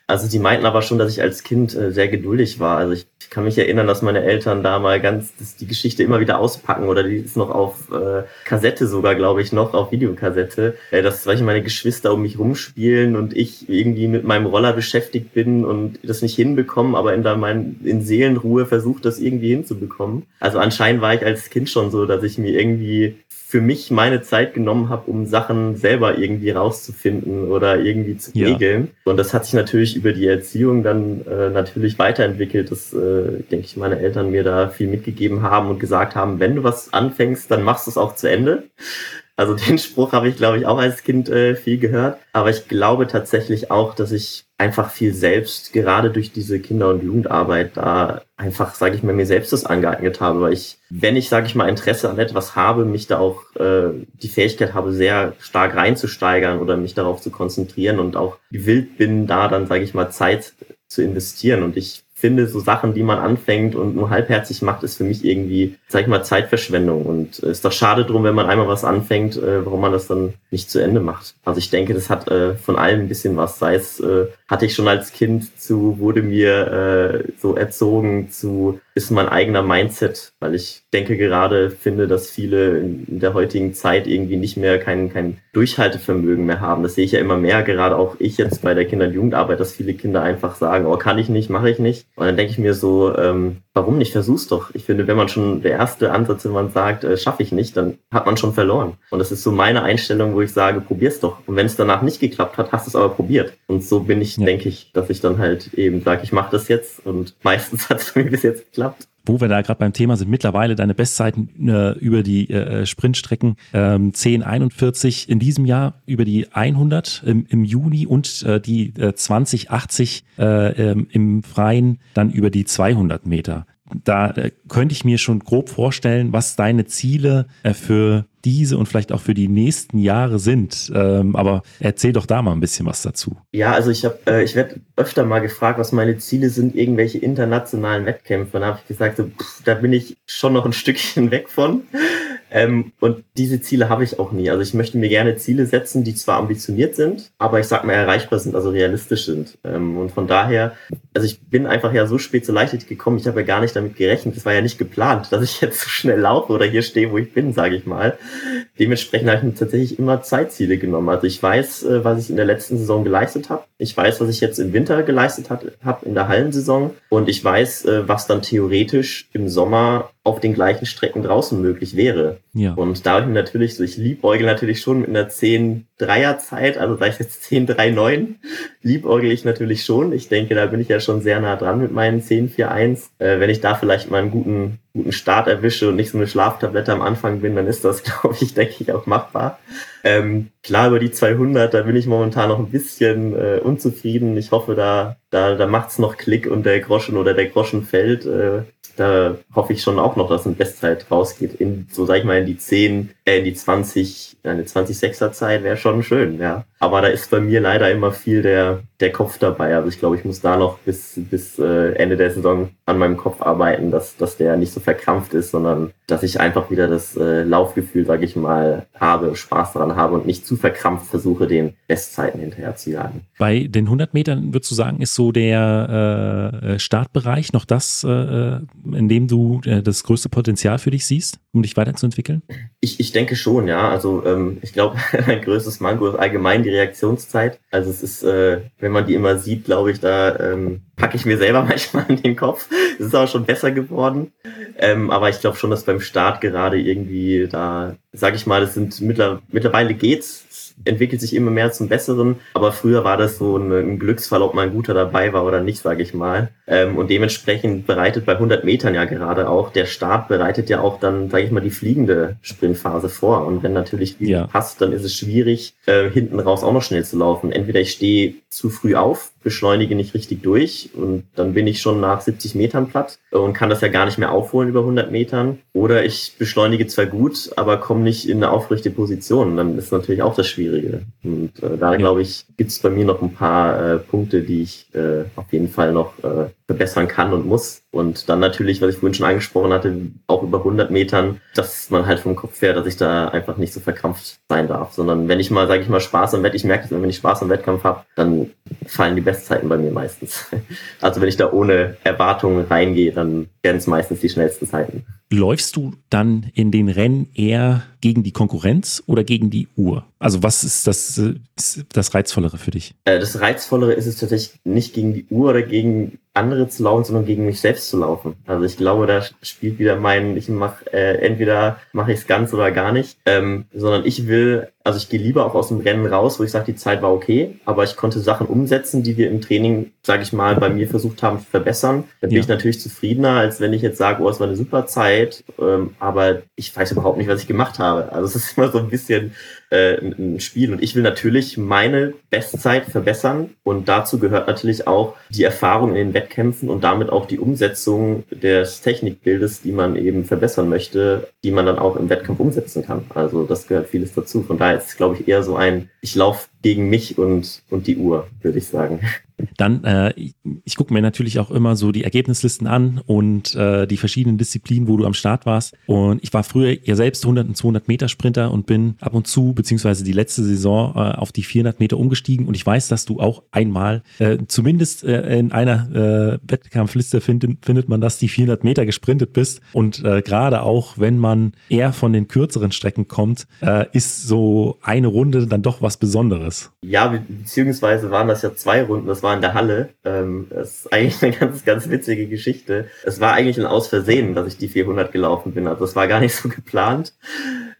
Also die meinten aber schon, dass ich als Kind äh, sehr geduldig war. Also ich, kann mich erinnern, dass meine Eltern da mal ganz das, die Geschichte immer wieder auspacken oder die ist noch auf äh, Kassette sogar, glaube ich, noch auf Videokassette. Äh, dass ich meine Geschwister um mich rumspielen und ich irgendwie mit meinem Roller beschäftigt bin und das nicht hinbekommen, aber in, da mein, in Seelenruhe versucht, das irgendwie hinzubekommen. Also anscheinend war ich als Kind schon so, dass ich mir irgendwie für mich meine Zeit genommen habe, um Sachen selber irgendwie rauszufinden oder irgendwie zu regeln. Ja. Und das hat sich natürlich über die Erziehung dann äh, natürlich weiterentwickelt, dass, äh, denke ich, meine Eltern mir da viel mitgegeben haben und gesagt haben, wenn du was anfängst, dann machst du es auch zu Ende. Also den Spruch habe ich, glaube ich, auch als Kind äh, viel gehört. Aber ich glaube tatsächlich auch, dass ich einfach viel selbst, gerade durch diese Kinder- und Jugendarbeit, da einfach, sage ich mal, mir selbst das angeeignet habe. Weil ich, wenn ich, sage ich mal, Interesse an etwas habe, mich da auch äh, die Fähigkeit habe, sehr stark reinzusteigern oder mich darauf zu konzentrieren und auch gewillt bin, da dann, sage ich mal, Zeit zu investieren. Und ich finde, so Sachen, die man anfängt und nur halbherzig macht, ist für mich irgendwie, sag ich mal, Zeitverschwendung. Und es ist doch schade drum, wenn man einmal was anfängt, äh, warum man das dann nicht zu Ende macht. Also ich denke, das hat äh, von allem ein bisschen was. Sei es, äh, hatte ich schon als Kind zu, wurde mir äh, so erzogen zu, ist mein eigener Mindset, weil ich denke gerade, finde, dass viele in der heutigen Zeit irgendwie nicht mehr kein, kein Durchhaltevermögen mehr haben. Das sehe ich ja immer mehr, gerade auch ich jetzt bei der Kinder- und Jugendarbeit, dass viele Kinder einfach sagen, oh, kann ich nicht, mache ich nicht. Und dann denke ich mir so, ähm, warum nicht? Versuch's doch. Ich finde, wenn man schon der erste Ansatz, wenn man sagt, äh, schaffe ich nicht, dann hat man schon verloren. Und das ist so meine Einstellung, wo ich sage, probier's doch. Und wenn es danach nicht geklappt hat, hast du es aber probiert. Und so bin ich, ja. denke ich, dass ich dann halt eben sage, ich mache das jetzt. Und meistens <laughs> hat es mir bis jetzt geklappt
wo wir da gerade beim Thema sind, mittlerweile deine Bestzeiten äh, über die äh, Sprintstrecken ähm, 1041 in diesem Jahr über die 100 im, im Juni und äh, die äh, 2080 äh, ähm, im Freien dann über die 200 Meter. Da äh, könnte ich mir schon grob vorstellen, was deine Ziele äh, für diese und vielleicht auch für die nächsten Jahre sind. Ähm, aber erzähl doch da mal ein bisschen was dazu.
Ja, also ich habe, äh, ich werde öfter mal gefragt, was meine Ziele sind, irgendwelche internationalen Wettkämpfe. Und da habe ich gesagt, so, pff, da bin ich schon noch ein Stückchen <laughs> weg von. Ähm, und diese Ziele habe ich auch nie. Also ich möchte mir gerne Ziele setzen, die zwar ambitioniert sind, aber ich sag mal erreichbar sind, also realistisch sind. Ähm, und von daher, also ich bin einfach ja so spät zur Leichtathletik gekommen, ich habe ja gar nicht damit gerechnet. Es war ja nicht geplant, dass ich jetzt so schnell laufe oder hier stehe, wo ich bin, sage ich mal. Dementsprechend habe ich mir tatsächlich immer Zeitziele genommen. Also ich weiß, äh, was ich in der letzten Saison geleistet habe. Ich weiß, was ich jetzt im Winter geleistet habe in der Hallensaison. Und ich weiß, äh, was dann theoretisch im Sommer auf den gleichen Strecken draußen möglich wäre. Ja. Und da habe ich mir natürlich so, ich liebäugel natürlich schon mit einer 10-Dreier-Zeit, also sei es jetzt 10-3-9, liebäugel ich natürlich schon. Ich denke, da bin ich ja schon sehr nah dran mit meinen 10-4-1. Äh, wenn ich da vielleicht mal einen guten, guten Start erwische und nicht so eine Schlaftablette am Anfang bin, dann ist das, <laughs> glaube ich, denke ich, auch machbar. Ähm, klar, über die 200, da bin ich momentan noch ein bisschen äh, unzufrieden. Ich hoffe, da, da, da macht's noch Klick und der Groschen oder der Groschen fällt. Äh, da hoffe ich schon auch noch, dass eine Bestzeit rausgeht in, so sag ich mal, in die 10, äh, die 20, eine 20-6er Zeit wäre schon schön, ja. Aber da ist bei mir leider immer viel der, der Kopf dabei. Also ich glaube, ich muss da noch bis, bis äh, Ende der Saison an meinem Kopf arbeiten, dass, dass der nicht so verkrampft ist, sondern dass ich einfach wieder das äh, Laufgefühl, sage ich mal, habe, Spaß daran habe und nicht zu verkrampft versuche, den Bestzeiten hinterher zu jagen.
Bei den 100 Metern würdest du sagen, ist so der äh, Startbereich noch das, äh, in dem du äh, das größte Potenzial für dich siehst, um dich weiterzuentwickeln?
Ich, ich denke schon, ja. Also ähm, ich glaube, <laughs> mein größtes Manko ist allgemein die Reaktionszeit. Also es ist, äh, wenn man die immer sieht, glaube ich, da ähm, packe ich mir selber <laughs> manchmal in den Kopf. Es ist auch schon besser geworden. Ähm, aber ich glaube schon, dass beim Start gerade irgendwie da, sage ich mal, das sind mittler, mittlerweile geht's entwickelt sich immer mehr zum Besseren. Aber früher war das so ein, Glücksfall, ob mal ein guter dabei war oder nicht, sage ich mal. Ähm, und dementsprechend bereitet bei 100 Metern ja gerade auch der Start bereitet ja auch dann, sage ich mal, die fliegende Sprintphase vor. Und wenn natürlich die ja. passt, dann ist es schwierig, äh, hinten raus auch noch schnell zu laufen. Entweder ich stehe zu früh auf, beschleunige nicht richtig durch und dann bin ich schon nach 70 Metern platt und kann das ja gar nicht mehr aufholen über 100 Metern. Oder ich beschleunige zwar gut, aber komme nicht in eine aufrechte Position. Dann ist natürlich auch das Schwierige. Und äh, da, glaube ich, gibt es bei mir noch ein paar äh, Punkte, die ich äh, auf jeden Fall noch äh, verbessern kann und muss. Und dann natürlich, was ich vorhin schon angesprochen hatte, auch über 100 Metern, dass man halt vom Kopf her, dass ich da einfach nicht so verkrampft sein darf, sondern wenn ich mal, sage ich mal, Spaß am Wettkampf, ich merke, wenn ich Spaß am Wettkampf habe, dann fallen die Bestzeiten bei mir meistens. <laughs> Also wenn ich da ohne Erwartungen reingehe, dann werden es meistens die schnellsten Zeiten.
Läufst du dann in den Rennen eher gegen die Konkurrenz oder gegen die Uhr? Also was ist das, das Reizvollere für dich?
Äh, das Reizvollere ist es tatsächlich nicht gegen die Uhr oder gegen andere zu laufen, sondern gegen mich selbst zu laufen. Also ich glaube, da spielt wieder mein, ich mache äh, entweder mache ich es ganz oder gar nicht, ähm, sondern ich will, also ich gehe lieber auch aus dem Rennen raus, wo ich sage, die Zeit war okay, aber ich konnte Sachen umsetzen, die wir im Training, sage ich mal, bei mir versucht haben zu verbessern. Dann bin ja. ich natürlich zufriedener, als wenn ich jetzt sage, oh, es war eine super Zeit, ähm, aber ich weiß überhaupt nicht, was ich gemacht habe. Also es ist immer so ein bisschen äh, ein Spiel. Und ich will natürlich meine Bestzeit verbessern. Und dazu gehört natürlich auch die Erfahrung in den Wettkämpfen und damit auch die Umsetzung des Technikbildes, die man eben verbessern möchte, die man dann auch im Wettkampf umsetzen kann. Also das gehört vieles dazu. Von daher ist es, glaube ich, eher so ein, ich laufe gegen mich und, und die Uhr, würde ich sagen.
Dann, äh, ich, ich gucke mir natürlich auch immer so die Ergebnislisten an und äh, die verschiedenen Disziplinen, wo du am Start warst. Und ich war früher ja selbst 100 und 200 Meter Sprinter und bin ab und zu, beziehungsweise die letzte Saison, äh, auf die 400 Meter umgestiegen. Und ich weiß, dass du auch einmal, äh, zumindest äh, in einer äh, Wettkampfliste find, findet man, dass die 400 Meter gesprintet bist. Und äh, gerade auch, wenn man eher von den kürzeren Strecken kommt, äh, ist so eine Runde dann doch was Besonderes.
Ja, beziehungsweise waren das ja zwei Runden. Das in der Halle. Ähm, das ist eigentlich eine ganz, ganz witzige Geschichte. Es war eigentlich ein Aus Versehen, dass ich die 400 gelaufen bin. Also das war gar nicht so geplant.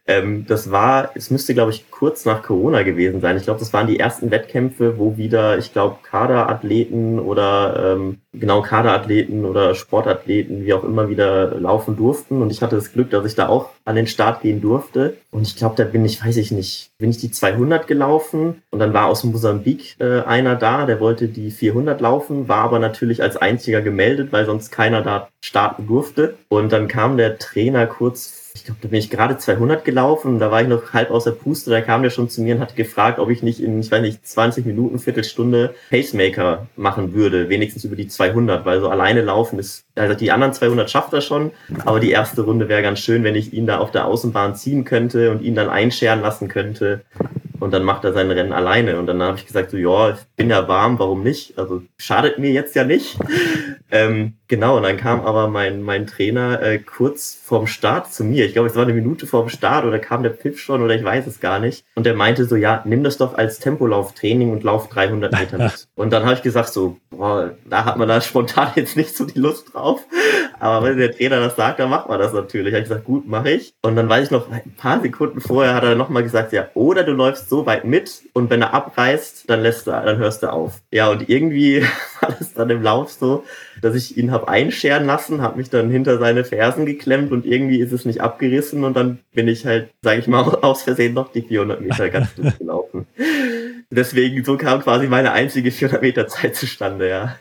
Ähm, das war, es müsste, glaube ich, kurz nach Corona gewesen sein. Ich glaube, das waren die ersten Wettkämpfe, wo wieder, ich glaube, Kaderathleten oder ähm, genau Kaderathleten oder Sportathleten, wie auch immer, wieder laufen durften. Und ich hatte das Glück, dass ich da auch an den Start gehen durfte. Und ich glaube, da bin ich, weiß ich nicht, bin ich die 200 gelaufen. Und dann war aus Mosambik äh, einer da, der wollte die 400 laufen, war aber natürlich als einziger gemeldet, weil sonst keiner da starten durfte. Und dann kam der Trainer kurz ich glaube, da bin ich gerade 200 gelaufen und da war ich noch halb außer Puste. Da kam der schon zu mir und hat gefragt, ob ich nicht in, ich weiß nicht, 20 Minuten, Viertelstunde Pacemaker machen würde, wenigstens über die 200, weil so alleine laufen ist, also die anderen 200 schafft er schon, aber die erste Runde wäre ganz schön, wenn ich ihn da auf der Außenbahn ziehen könnte und ihn dann einscheren lassen könnte und dann macht er sein Rennen alleine. Und dann habe ich gesagt, so, ja, ich bin ja warm, warum nicht? Also schadet mir jetzt ja nicht. <laughs> ähm, genau, und dann kam aber mein, mein Trainer äh, kurz vorm Start zu mir. Ich glaube, es war eine Minute vorm Start oder kam der Pfiff schon oder ich weiß es gar nicht. Und der meinte so, ja, nimm das doch als Tempolauftraining und lauf 300 Meter mit. <laughs> und dann habe ich gesagt so, boah, da hat man da spontan <laughs> jetzt nicht so die Lust drauf. Aber wenn der Trainer das sagt, dann macht man das natürlich. Habe ich gesagt, gut, mache ich. Und dann weiß ich noch, ein paar Sekunden vorher hat er nochmal gesagt, ja, oder du läufst so weit mit und wenn er abreißt, dann lässt du, dann hörst du auf. Ja, und irgendwie <laughs> war das dann im Lauf so, dass ich ihn habe einscheren lassen, habe mich dann hinter seine Fersen geklemmt und irgendwie ist es nicht abgerissen und dann bin ich halt, sage ich mal, <laughs> aus Versehen noch die 400 Meter ganz gut gelaufen. Deswegen, so kam quasi meine einzige 400 Meter Zeit zustande, ja.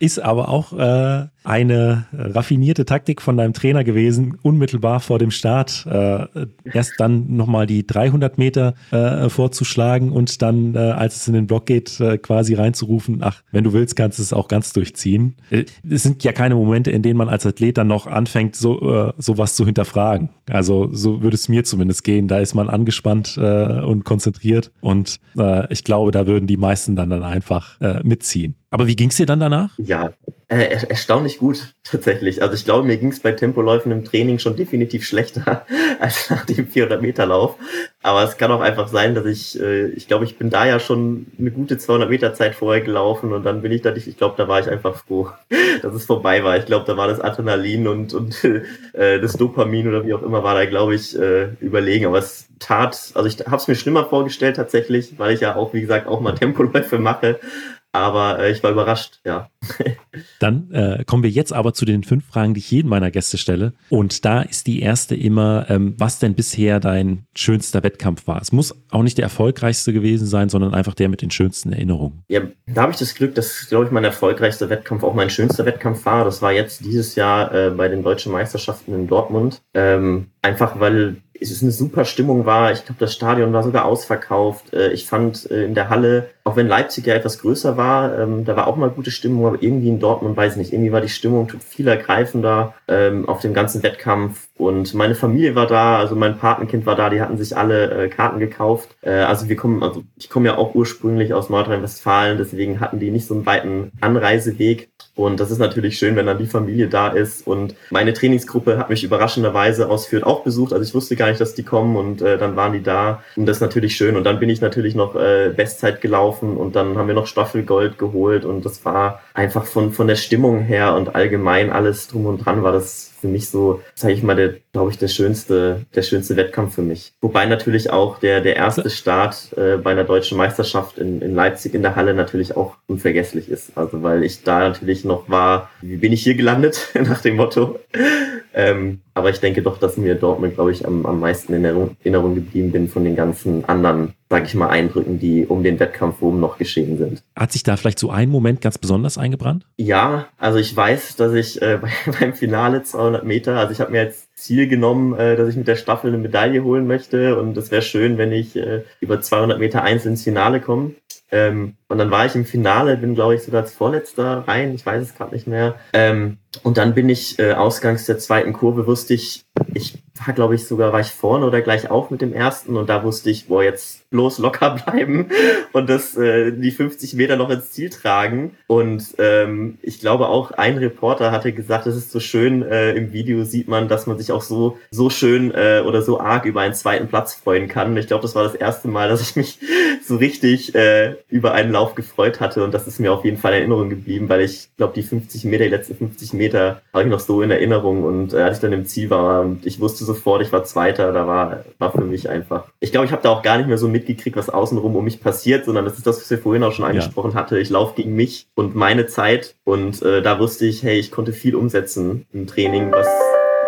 Ist aber auch äh, eine raffinierte Taktik von deinem Trainer gewesen, unmittelbar vor dem Start äh, erst dann nochmal die 300 Meter äh, vorzuschlagen und dann, äh, als es in den Block geht, äh, quasi reinzurufen, ach, wenn du willst, kannst du es auch ganz durchziehen. Äh, es sind ja keine Momente, in denen man als Athlet dann noch anfängt, so sowas zu hinterfragen. Also so würde es mir zumindest gehen. Da ist man angespannt und konzentriert und ich glaube, da würden die meisten dann, dann einfach äh, mitziehen. Aber wie ging es dir dann danach?
Ja, äh, erstaunlich gut <laughs> tatsächlich. Also ich glaube, mir ging es bei Tempoläufen im Training schon definitiv schlechter <laughs> als nach dem 400-Meter-Lauf. Aber es kann auch einfach sein, dass ich, äh, ich glaube, ich bin da ja schon eine gute 200-Meter-Zeit vorher gelaufen und dann bin ich da nicht, ich glaube, da war ich einfach froh, <laughs> dass es vorbei war. Ich glaube, da war das Adrenalin und, und äh, das Dopamin oder wie auch immer war da, glaube ich, äh, überlegen. Aber es tat, also ich habe es mir schlimmer vorgestellt tatsächlich, weil ich ja auch, wie gesagt, auch mal Tempoläufe mache. Aber äh, ich war überrascht, ja. <laughs>
Dann äh, kommen wir jetzt aber zu den fünf Fragen, die ich jedem meiner Gäste stelle. Und da ist die erste immer, ähm, was denn bisher dein schönster Wettkampf war. Es muss auch nicht der erfolgreichste gewesen sein, sondern einfach der mit den schönsten Erinnerungen.
Ja, da habe ich das Glück, dass, glaube ich, mein erfolgreichster Wettkampf auch mein schönster Wettkampf war. Das war jetzt dieses Jahr äh, bei den deutschen Meisterschaften in Dortmund. Ähm, einfach weil es eine super Stimmung war. Ich glaube, das Stadion war sogar ausverkauft. Äh, ich fand äh, in der Halle, auch wenn Leipzig ja etwas größer war, ähm, da war auch mal gute Stimmung, aber irgendwie in Dortmund, weiß ich nicht, irgendwie war die Stimmung viel ergreifender ähm, auf dem ganzen Wettkampf. Und meine Familie war da, also mein Patenkind war da, die hatten sich alle äh, Karten gekauft. Also wir kommen, also ich komme ja auch ursprünglich aus Nordrhein-Westfalen, deswegen hatten die nicht so einen weiten Anreiseweg. Und das ist natürlich schön, wenn dann die Familie da ist. Und meine Trainingsgruppe hat mich überraschenderweise aus auch besucht. Also ich wusste gar nicht, dass die kommen und äh, dann waren die da. Und das ist natürlich schön. Und dann bin ich natürlich noch äh, Bestzeit gelaufen und dann haben wir noch Staffelgold geholt. Und das war einfach von, von der Stimmung her und allgemein alles drum und dran war das für mich so, sage ich mal, der, glaube ich, der schönste, der schönste Wettkampf für mich. Wobei natürlich auch der, der erste Start äh, bei einer deutschen Meisterschaft in, in Leipzig in der Halle natürlich auch unvergesslich ist. Also weil ich da natürlich noch war, wie bin ich hier gelandet, <laughs> nach dem Motto. Ähm, aber ich denke doch, dass mir Dortmund, glaube ich, am, am meisten in Erinnerung geblieben bin von den ganzen anderen, sage ich mal, Eindrücken, die um den Wettkampf rum noch geschehen sind.
Hat sich da vielleicht so ein Moment ganz besonders eingebrannt?
Ja, also ich weiß, dass ich äh, <laughs> beim Finale 200 Meter, also ich habe mir jetzt Ziel genommen, äh, dass ich mit der Staffel eine Medaille holen möchte und es wäre schön, wenn ich äh, über 200 Meter einzeln ins Finale komme. Ähm, und dann war ich im Finale, bin glaube ich sogar als Vorletzter rein, ich weiß es gerade nicht mehr. Ähm, und dann bin ich äh, ausgangs der zweiten Kurve, wusste ich, ich war glaube ich sogar, war ich vorne oder gleich auf mit dem ersten und da wusste ich, boah, jetzt bloß locker bleiben und das äh, die 50 Meter noch ins Ziel tragen. Und ähm, ich glaube auch ein Reporter hatte gesagt, es ist so schön, äh, im Video sieht man, dass man sich auch so, so schön äh, oder so arg über einen zweiten Platz freuen kann. Ich glaube, das war das erste Mal, dass ich mich <laughs> so richtig äh, über einen Lauf gefreut hatte und das ist mir auf jeden Fall in Erinnerung geblieben, weil ich glaube, die 50 Meter, die letzten 50 Meter habe ich noch so in Erinnerung und äh, als ich dann im Ziel war und ich wusste sofort, ich war Zweiter, da war, war für mich einfach. Ich glaube, ich habe da auch gar nicht mehr so mitgekriegt, was außenrum um mich passiert, sondern das ist das, was wir vorhin auch schon angesprochen ja. hatte. Ich laufe gegen mich und meine Zeit und äh, da wusste ich, hey, ich konnte viel umsetzen im Training, was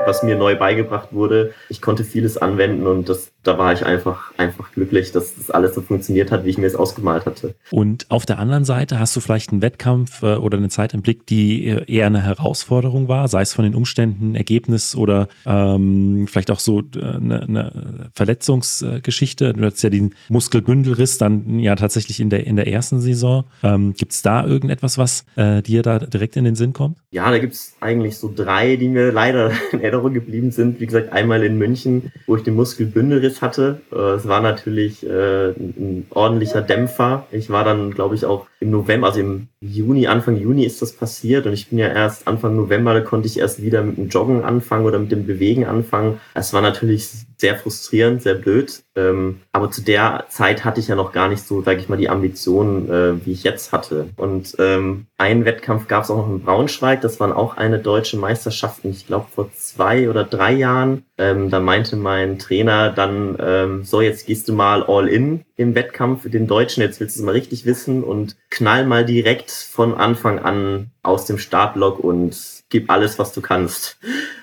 was mir neu beigebracht wurde. Ich konnte vieles anwenden und das, da war ich einfach, einfach glücklich, dass das alles so funktioniert hat, wie ich mir es ausgemalt hatte.
Und auf der anderen Seite hast du vielleicht einen Wettkampf äh, oder eine Zeit im Blick, die äh, eher eine Herausforderung war, sei es von den Umständen, Ergebnis oder ähm, vielleicht auch so äh, eine, eine Verletzungsgeschichte. Du hattest ja den Muskelbündelriss dann ja tatsächlich in der, in der ersten Saison. Ähm, gibt es da irgendetwas, was äh, dir da direkt in den Sinn kommt?
Ja, da gibt es eigentlich so drei, die mir leider <laughs> Erinnerung geblieben sind. Wie gesagt, einmal in München, wo ich den Muskelbündelriss hatte. Äh, es war natürlich äh, ein ordentlicher Dämpfer. Ich war dann, glaube ich, auch im November, also im Juni, Anfang Juni ist das passiert und ich bin ja erst Anfang November, da konnte ich erst wieder mit dem Joggen anfangen oder mit dem Bewegen anfangen. Es war natürlich sehr frustrierend, sehr blöd. Ähm, aber zu der Zeit hatte ich ja noch gar nicht so, sage ich mal, die Ambitionen, äh, wie ich jetzt hatte. Und ähm, einen Wettkampf gab es auch noch in Braunschweig. Das waren auch eine deutsche Meisterschaften, ich glaube vor zwei oder drei Jahren. Ähm, da meinte mein Trainer dann, ähm, so jetzt gehst du mal all in im Wettkampf, den Deutschen, jetzt willst du es mal richtig wissen und knall mal direkt von Anfang an aus dem Startblock und gib alles, was du kannst.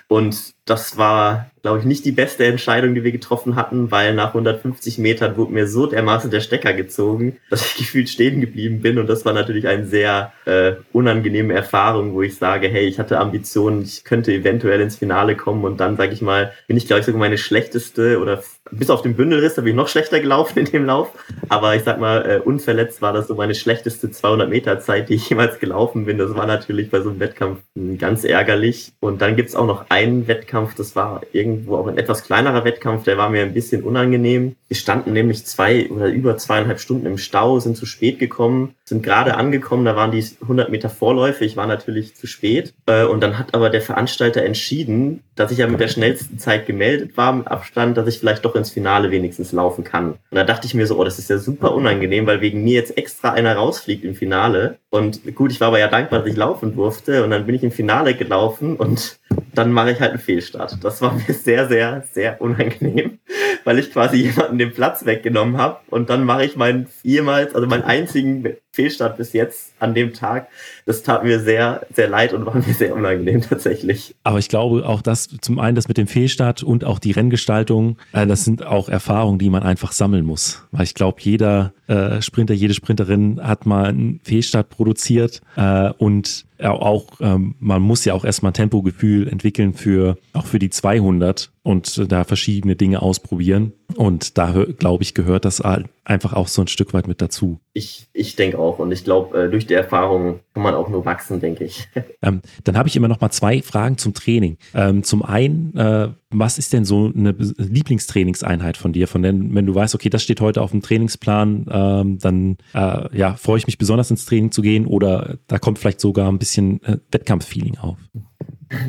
Und das war glaube ich, nicht die beste Entscheidung, die wir getroffen hatten, weil nach 150 Metern wurde mir so dermaßen der Stecker gezogen, dass ich <laughs> gefühlt stehen geblieben bin. Und das war natürlich eine sehr äh, unangenehme Erfahrung, wo ich sage, hey, ich hatte Ambitionen, ich könnte eventuell ins Finale kommen und dann, sage ich mal, bin ich, glaube ich, sogar meine schlechteste oder bis auf den Bündelriss, da bin ich noch schlechter gelaufen in dem Lauf. Aber ich sag mal, äh, unverletzt war das so meine schlechteste 200 Meter Zeit, die ich jemals gelaufen bin. Das war natürlich bei so einem Wettkampf ganz ärgerlich. Und dann gibt's auch noch einen Wettkampf, das war irgendwo auch ein etwas kleinerer Wettkampf, der war mir ein bisschen unangenehm. Wir standen nämlich zwei oder über zweieinhalb Stunden im Stau, sind zu spät gekommen, sind gerade angekommen, da waren die 100 Meter Vorläufe, ich war natürlich zu spät. Äh, und dann hat aber der Veranstalter entschieden, dass ich ja mit der schnellsten Zeit gemeldet war im Abstand, dass ich vielleicht doch ins Finale wenigstens laufen kann. Und da dachte ich mir so, oh, das ist ja super unangenehm, weil wegen mir jetzt extra einer rausfliegt im Finale. Und gut, ich war aber ja dankbar, dass ich laufen durfte. Und dann bin ich im Finale gelaufen und dann mache ich halt einen Fehlstart. Das war mir sehr, sehr, sehr unangenehm, weil ich quasi jemanden den Platz weggenommen habe und dann mache ich meinen jemals, also meinen einzigen Fehlstart bis jetzt an dem Tag. Das tat mir sehr, sehr leid und war mir sehr unangenehm tatsächlich.
Aber ich glaube auch, dass zum einen das mit dem Fehlstart und auch die Renngestaltung, äh, das sind auch Erfahrungen, die man einfach sammeln muss. Weil ich glaube, jeder äh, Sprinter, jede Sprinterin hat mal einen Fehlstart produziert äh, und auch, ähm, man muss ja auch erstmal ein Tempogefühl entwickeln für, auch für die 200 und da verschiedene Dinge ausprobieren. Und da, glaube ich, gehört das einfach auch so ein Stück weit mit dazu.
Ich, ich denke auch. Und ich glaube, äh, durch die Erfahrung kann man auch nur wachsen, denke ich. <laughs>
Ähm, dann habe ich immer noch mal zwei Fragen zum Training. Ähm, zum einen, äh, was ist denn so eine Lieblingstrainingseinheit von dir? Von den, wenn du weißt, okay, das steht heute auf dem Trainingsplan, ähm, dann äh, ja, freue ich mich besonders ins Training zu gehen oder da kommt vielleicht sogar ein bisschen äh, Wettkampffeeling auf.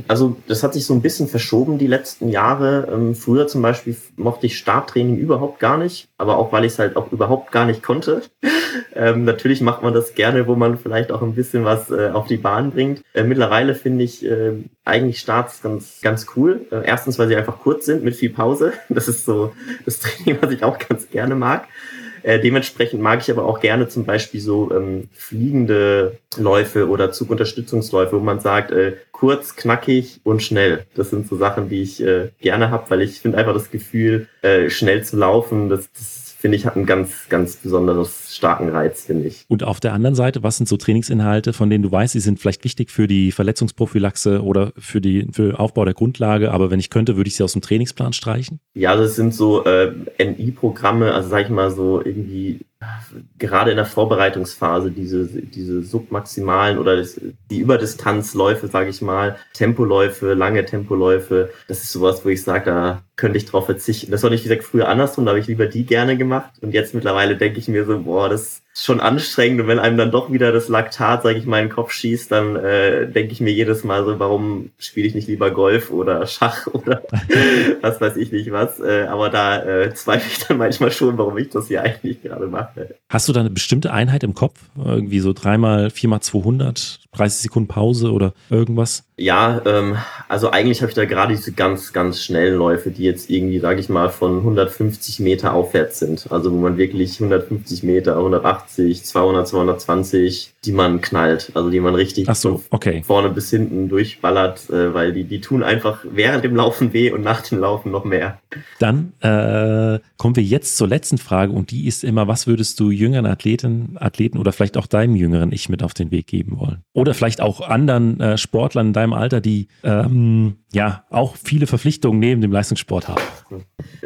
Also das hat sich so ein bisschen verschoben die letzten Jahre. Ähm, früher zum Beispiel mochte ich Starttraining überhaupt gar nicht, aber auch weil ich es halt auch überhaupt gar nicht konnte. <laughs> ähm, natürlich macht man das gerne, wo man vielleicht auch ein bisschen was äh, auf die Bahn bringt. Äh, mittlerweile finde ich äh, eigentlich Starts ganz, ganz cool. Äh, erstens, weil sie einfach kurz sind mit viel Pause. <laughs> Das ist so das Training, was ich auch ganz gerne mag. Äh, dementsprechend mag ich aber auch gerne zum Beispiel so ähm, fliegende Läufe oder Zugunterstützungsläufe, wo man sagt, äh, kurz, knackig und schnell. Das sind so Sachen, die ich äh, gerne habe, weil ich finde einfach das Gefühl, äh, schnell zu laufen, das, das finde ich, hat einen ganz, ganz besonderes starken Reiz, finde ich.
Und auf der anderen Seite, was sind so Trainingsinhalte, von denen du weißt, sie sind vielleicht wichtig für die Verletzungsprophylaxe oder für die für Aufbau der Grundlage, aber wenn ich könnte, würde ich sie aus dem Trainingsplan streichen?
Ja, das sind so äh, NI-Programme, also sag ich mal so irgendwie gerade in der Vorbereitungsphase diese, diese submaximalen oder die Überdistanzläufe, sage ich mal, Tempoläufe, lange Tempoläufe, das ist sowas, wo ich sage, da könnte ich drauf verzichten. Das war nicht, wie gesagt, früher andersrum, da habe ich lieber die gerne gemacht. Und jetzt mittlerweile denke ich mir so, boah, das schon anstrengend und wenn einem dann doch wieder das Laktat, sage ich mal, in den Kopf schießt, dann äh, denke ich mir jedes Mal so, warum spiele ich nicht lieber Golf oder Schach <laughs> oder was weiß ich nicht was. Äh, aber da äh, zweifle ich dann manchmal schon, warum ich das hier eigentlich gerade mache.
Hast du da eine bestimmte Einheit im Kopf? Irgendwie so dreimal, viermal 200, 30 Sekunden Pause oder irgendwas?
Ja, ähm, also eigentlich habe ich da gerade diese ganz, ganz schnellen Läufe, die jetzt irgendwie, sage ich mal, von 150 Meter aufwärts sind. Also wo man wirklich 150 Meter, 180, 200, 220, die man knallt. Also die man richtig
Ach so, okay.
vorne bis hinten durchballert, äh, weil die, die tun einfach während dem Laufen weh und nach dem Laufen noch mehr.
Dann äh, kommen wir jetzt zur letzten Frage und die ist immer, was würdest du jüngeren Athleten, Athleten oder vielleicht auch deinem jüngeren Ich mit auf den Weg geben wollen? Oder vielleicht auch anderen äh, Sportlern in deinem Alter, die ähm, ja auch viele Verpflichtungen neben dem Leistungssport haben.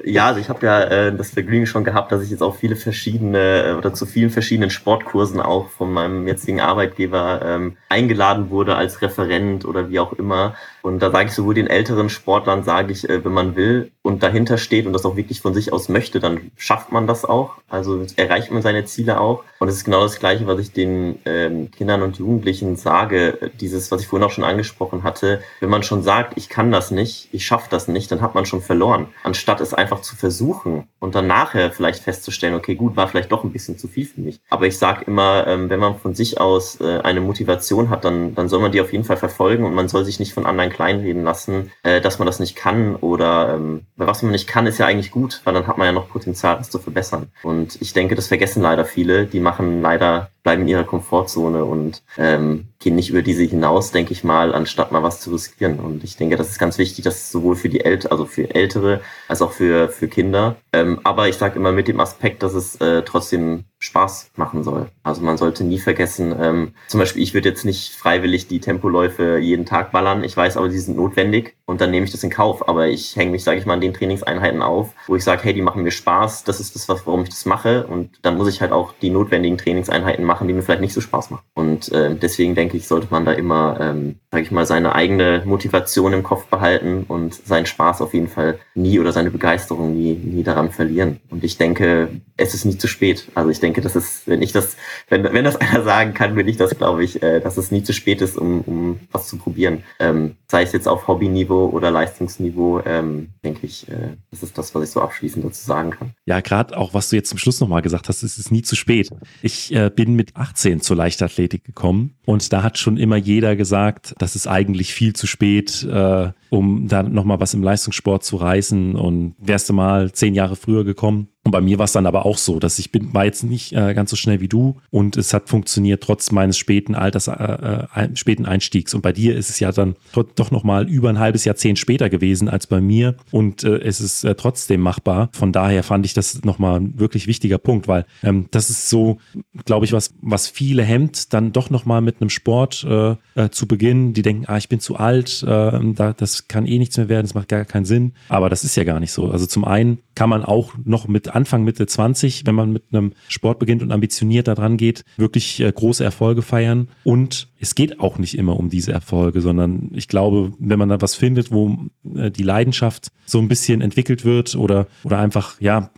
Ja, also ich habe ja äh, das Vergnügen schon gehabt, dass ich jetzt auch viele verschiedene äh, oder zu vielen verschiedenen Sportkursen auch von meinem jetzigen Arbeitgeber ähm, eingeladen wurde als Referent oder wie auch immer. Und da sage ich sowohl den älteren Sportlern, sage ich, äh, wenn man will und dahinter steht und das auch wirklich von sich aus möchte, dann schafft man das auch. Also erreicht man seine Ziele auch. Und es ist genau das Gleiche, was ich den ähm, Kindern und Jugendlichen sage. Dieses, was ich vorhin auch schon angesprochen hatte. Wenn man schon sagt, ich kann das nicht, ich schaffe das nicht, dann hat man schon verloren. Anstatt es einfach zu versuchen und dann nachher vielleicht festzustellen, okay, gut, war vielleicht doch ein bisschen zu viel für mich. Aber ich sage immer, ähm, wenn man von sich aus äh, eine Motivation hat, dann, dann soll man die auf jeden Fall verfolgen und man soll sich nicht von anderen kleinreden lassen, äh, dass man das nicht kann oder ähm, was man nicht kann, ist ja eigentlich gut, weil dann hat man ja noch Potenzial, das zu verbessern. Und ich denke, das vergessen leider viele. Die machen leider bleiben in ihrer Komfortzone und ähm, gehen nicht über diese hinaus, denke ich mal, anstatt mal was zu riskieren. Und ich denke, das ist ganz wichtig, dass sowohl für die Ältere, also für Ältere, als auch für, für Kinder. Ähm, aber ich sage immer mit dem Aspekt, dass es äh, trotzdem Spaß machen soll. Also man sollte nie vergessen, ähm, zum Beispiel ich würde jetzt nicht freiwillig die Tempoläufe jeden Tag ballern. Ich weiß aber, die sind notwendig und dann nehme ich das in Kauf. Aber ich hänge mich, sage ich mal, an den Trainingseinheiten auf, wo ich sage, hey, die machen mir Spaß, das ist das, warum ich das mache. Und dann muss ich halt auch die notwendigen Trainingseinheiten machen, die mir vielleicht nicht so Spaß machen. Und äh, deswegen denke ich, sollte man da immer, ähm, sage ich mal, seine eigene Motivation im Kopf behalten und seinen Spaß auf jeden Fall nie oder seine Begeisterung nie, nie daran verlieren. Und ich denke, es ist nie zu spät. Also ich denke, das ist, wenn ich das, wenn, wenn das <laughs> einer sagen kann, bin ich das, glaube ich, äh, dass es nie zu spät ist, um, um was zu probieren. Ähm, sei es jetzt auf Hobbyniveau oder Leistungsniveau, ähm, denke ich, äh, das ist das, was ich so abschließend dazu sagen kann.
Ja, gerade auch, was du jetzt zum Schluss nochmal gesagt hast, es ist nie zu spät. Ich äh, bin mit 18 zur Leichtathletik gekommen und da hat schon immer jeder gesagt, das ist eigentlich viel zu spät, äh, um da nochmal was im Leistungssport zu reißen und wärst du mal zehn Jahre früher gekommen, und bei mir war es dann aber auch so, dass ich bin, war jetzt nicht äh, ganz so schnell wie du und es hat funktioniert trotz meines späten Alters, äh, äh, späten Einstiegs. Und bei dir ist es ja dann doch nochmal über ein halbes Jahrzehnt später gewesen als bei mir und äh, es ist äh, trotzdem machbar. Von daher fand ich das nochmal ein wirklich wichtiger Punkt, weil ähm, das ist so, glaube ich, was, was viele hemmt, dann doch nochmal mit einem Sport äh, äh, zu beginnen. Die denken, ah, ich bin zu alt, äh, da, das kann eh nichts mehr werden, das macht gar keinen Sinn. Aber das ist ja gar nicht so. Also zum einen kann man auch noch mit Anfang, Mitte 20, wenn man mit einem Sport beginnt und ambitioniert da dran geht, wirklich äh, große Erfolge feiern. Und es geht auch nicht immer um diese Erfolge, sondern ich glaube, wenn man da was findet, wo äh, die Leidenschaft so ein bisschen entwickelt wird oder, oder einfach, ja,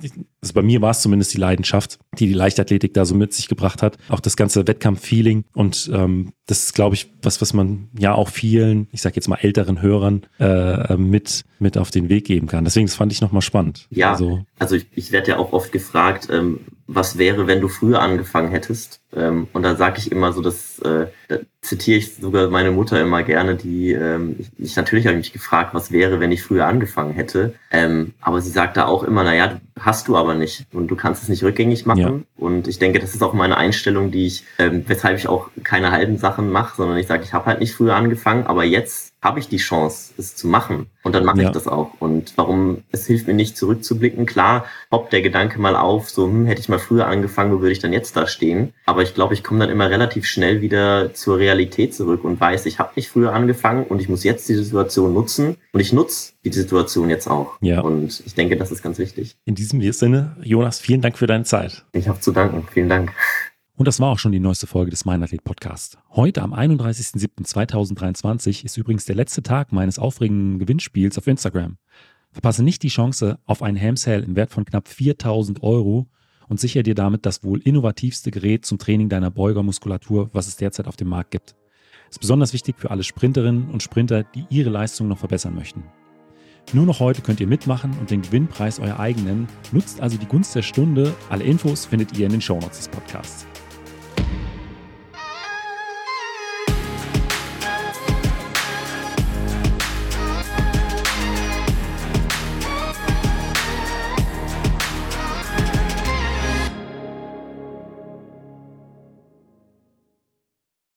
also bei mir war es zumindest die Leidenschaft, die die Leichtathletik da so mit sich gebracht hat. Auch das ganze Wettkampf-Feeling. Und ähm, das ist, glaube ich, was, was man ja auch vielen, ich sage jetzt mal älteren Hörern äh, mit, mit auf den Weg geben kann. Deswegen, das fand ich nochmal spannend.
Ja, also, also ich, ich werde ja auch oft gefragt, ähm, was wäre, wenn du früher angefangen hättest? Ähm, und da sage ich immer so, dass äh, da zitiere ich sogar meine Mutter immer gerne, die ähm, ich, ich natürlich habe ich mich gefragt, was wäre, wenn ich früher angefangen hätte. Ähm, aber sie sagt da auch immer, naja, hast du aber nicht und du kannst es nicht rückgängig machen. Ja. Und ich denke, das ist auch meine Einstellung, die ich, ähm, weshalb ich auch keine halben Sachen mache, sondern ich sage, ich habe halt nicht früher angefangen, aber jetzt habe ich die Chance, es zu machen. Und dann mache ja. ich das auch. Und warum, es hilft mir nicht zurückzublicken. Klar, poppt der Gedanke mal auf, so, hm, hätte ich mal früher angefangen, wo würde ich dann jetzt da stehen? Aber ich glaube, ich komme dann immer relativ schnell wieder zur Realität zurück und weiß, ich habe nicht früher angefangen und ich muss jetzt die Situation nutzen. Und ich nutze die Situation jetzt auch. Ja. Und ich denke, das ist ganz wichtig.
In diesem Sinne, Jonas, vielen Dank für deine Zeit.
Ich habe zu danken. Vielen Dank.
Und das war auch schon die neueste Folge des Mein Athlet Podcast. Heute am 31.07.2023 ist übrigens der letzte Tag meines aufregenden Gewinnspiels auf Instagram. Verpasse nicht die Chance auf einen Ham Sale im Wert von knapp 4000 Euro und sichere dir damit das wohl innovativste Gerät zum Training deiner Beugermuskulatur, was es derzeit auf dem Markt gibt. Ist besonders wichtig für alle Sprinterinnen und Sprinter, die ihre Leistung noch verbessern möchten. Nur noch heute könnt ihr mitmachen und den Gewinnpreis euer eigen nennen. Nutzt also die Gunst der Stunde. Alle Infos findet ihr in den Shownotes des Podcasts.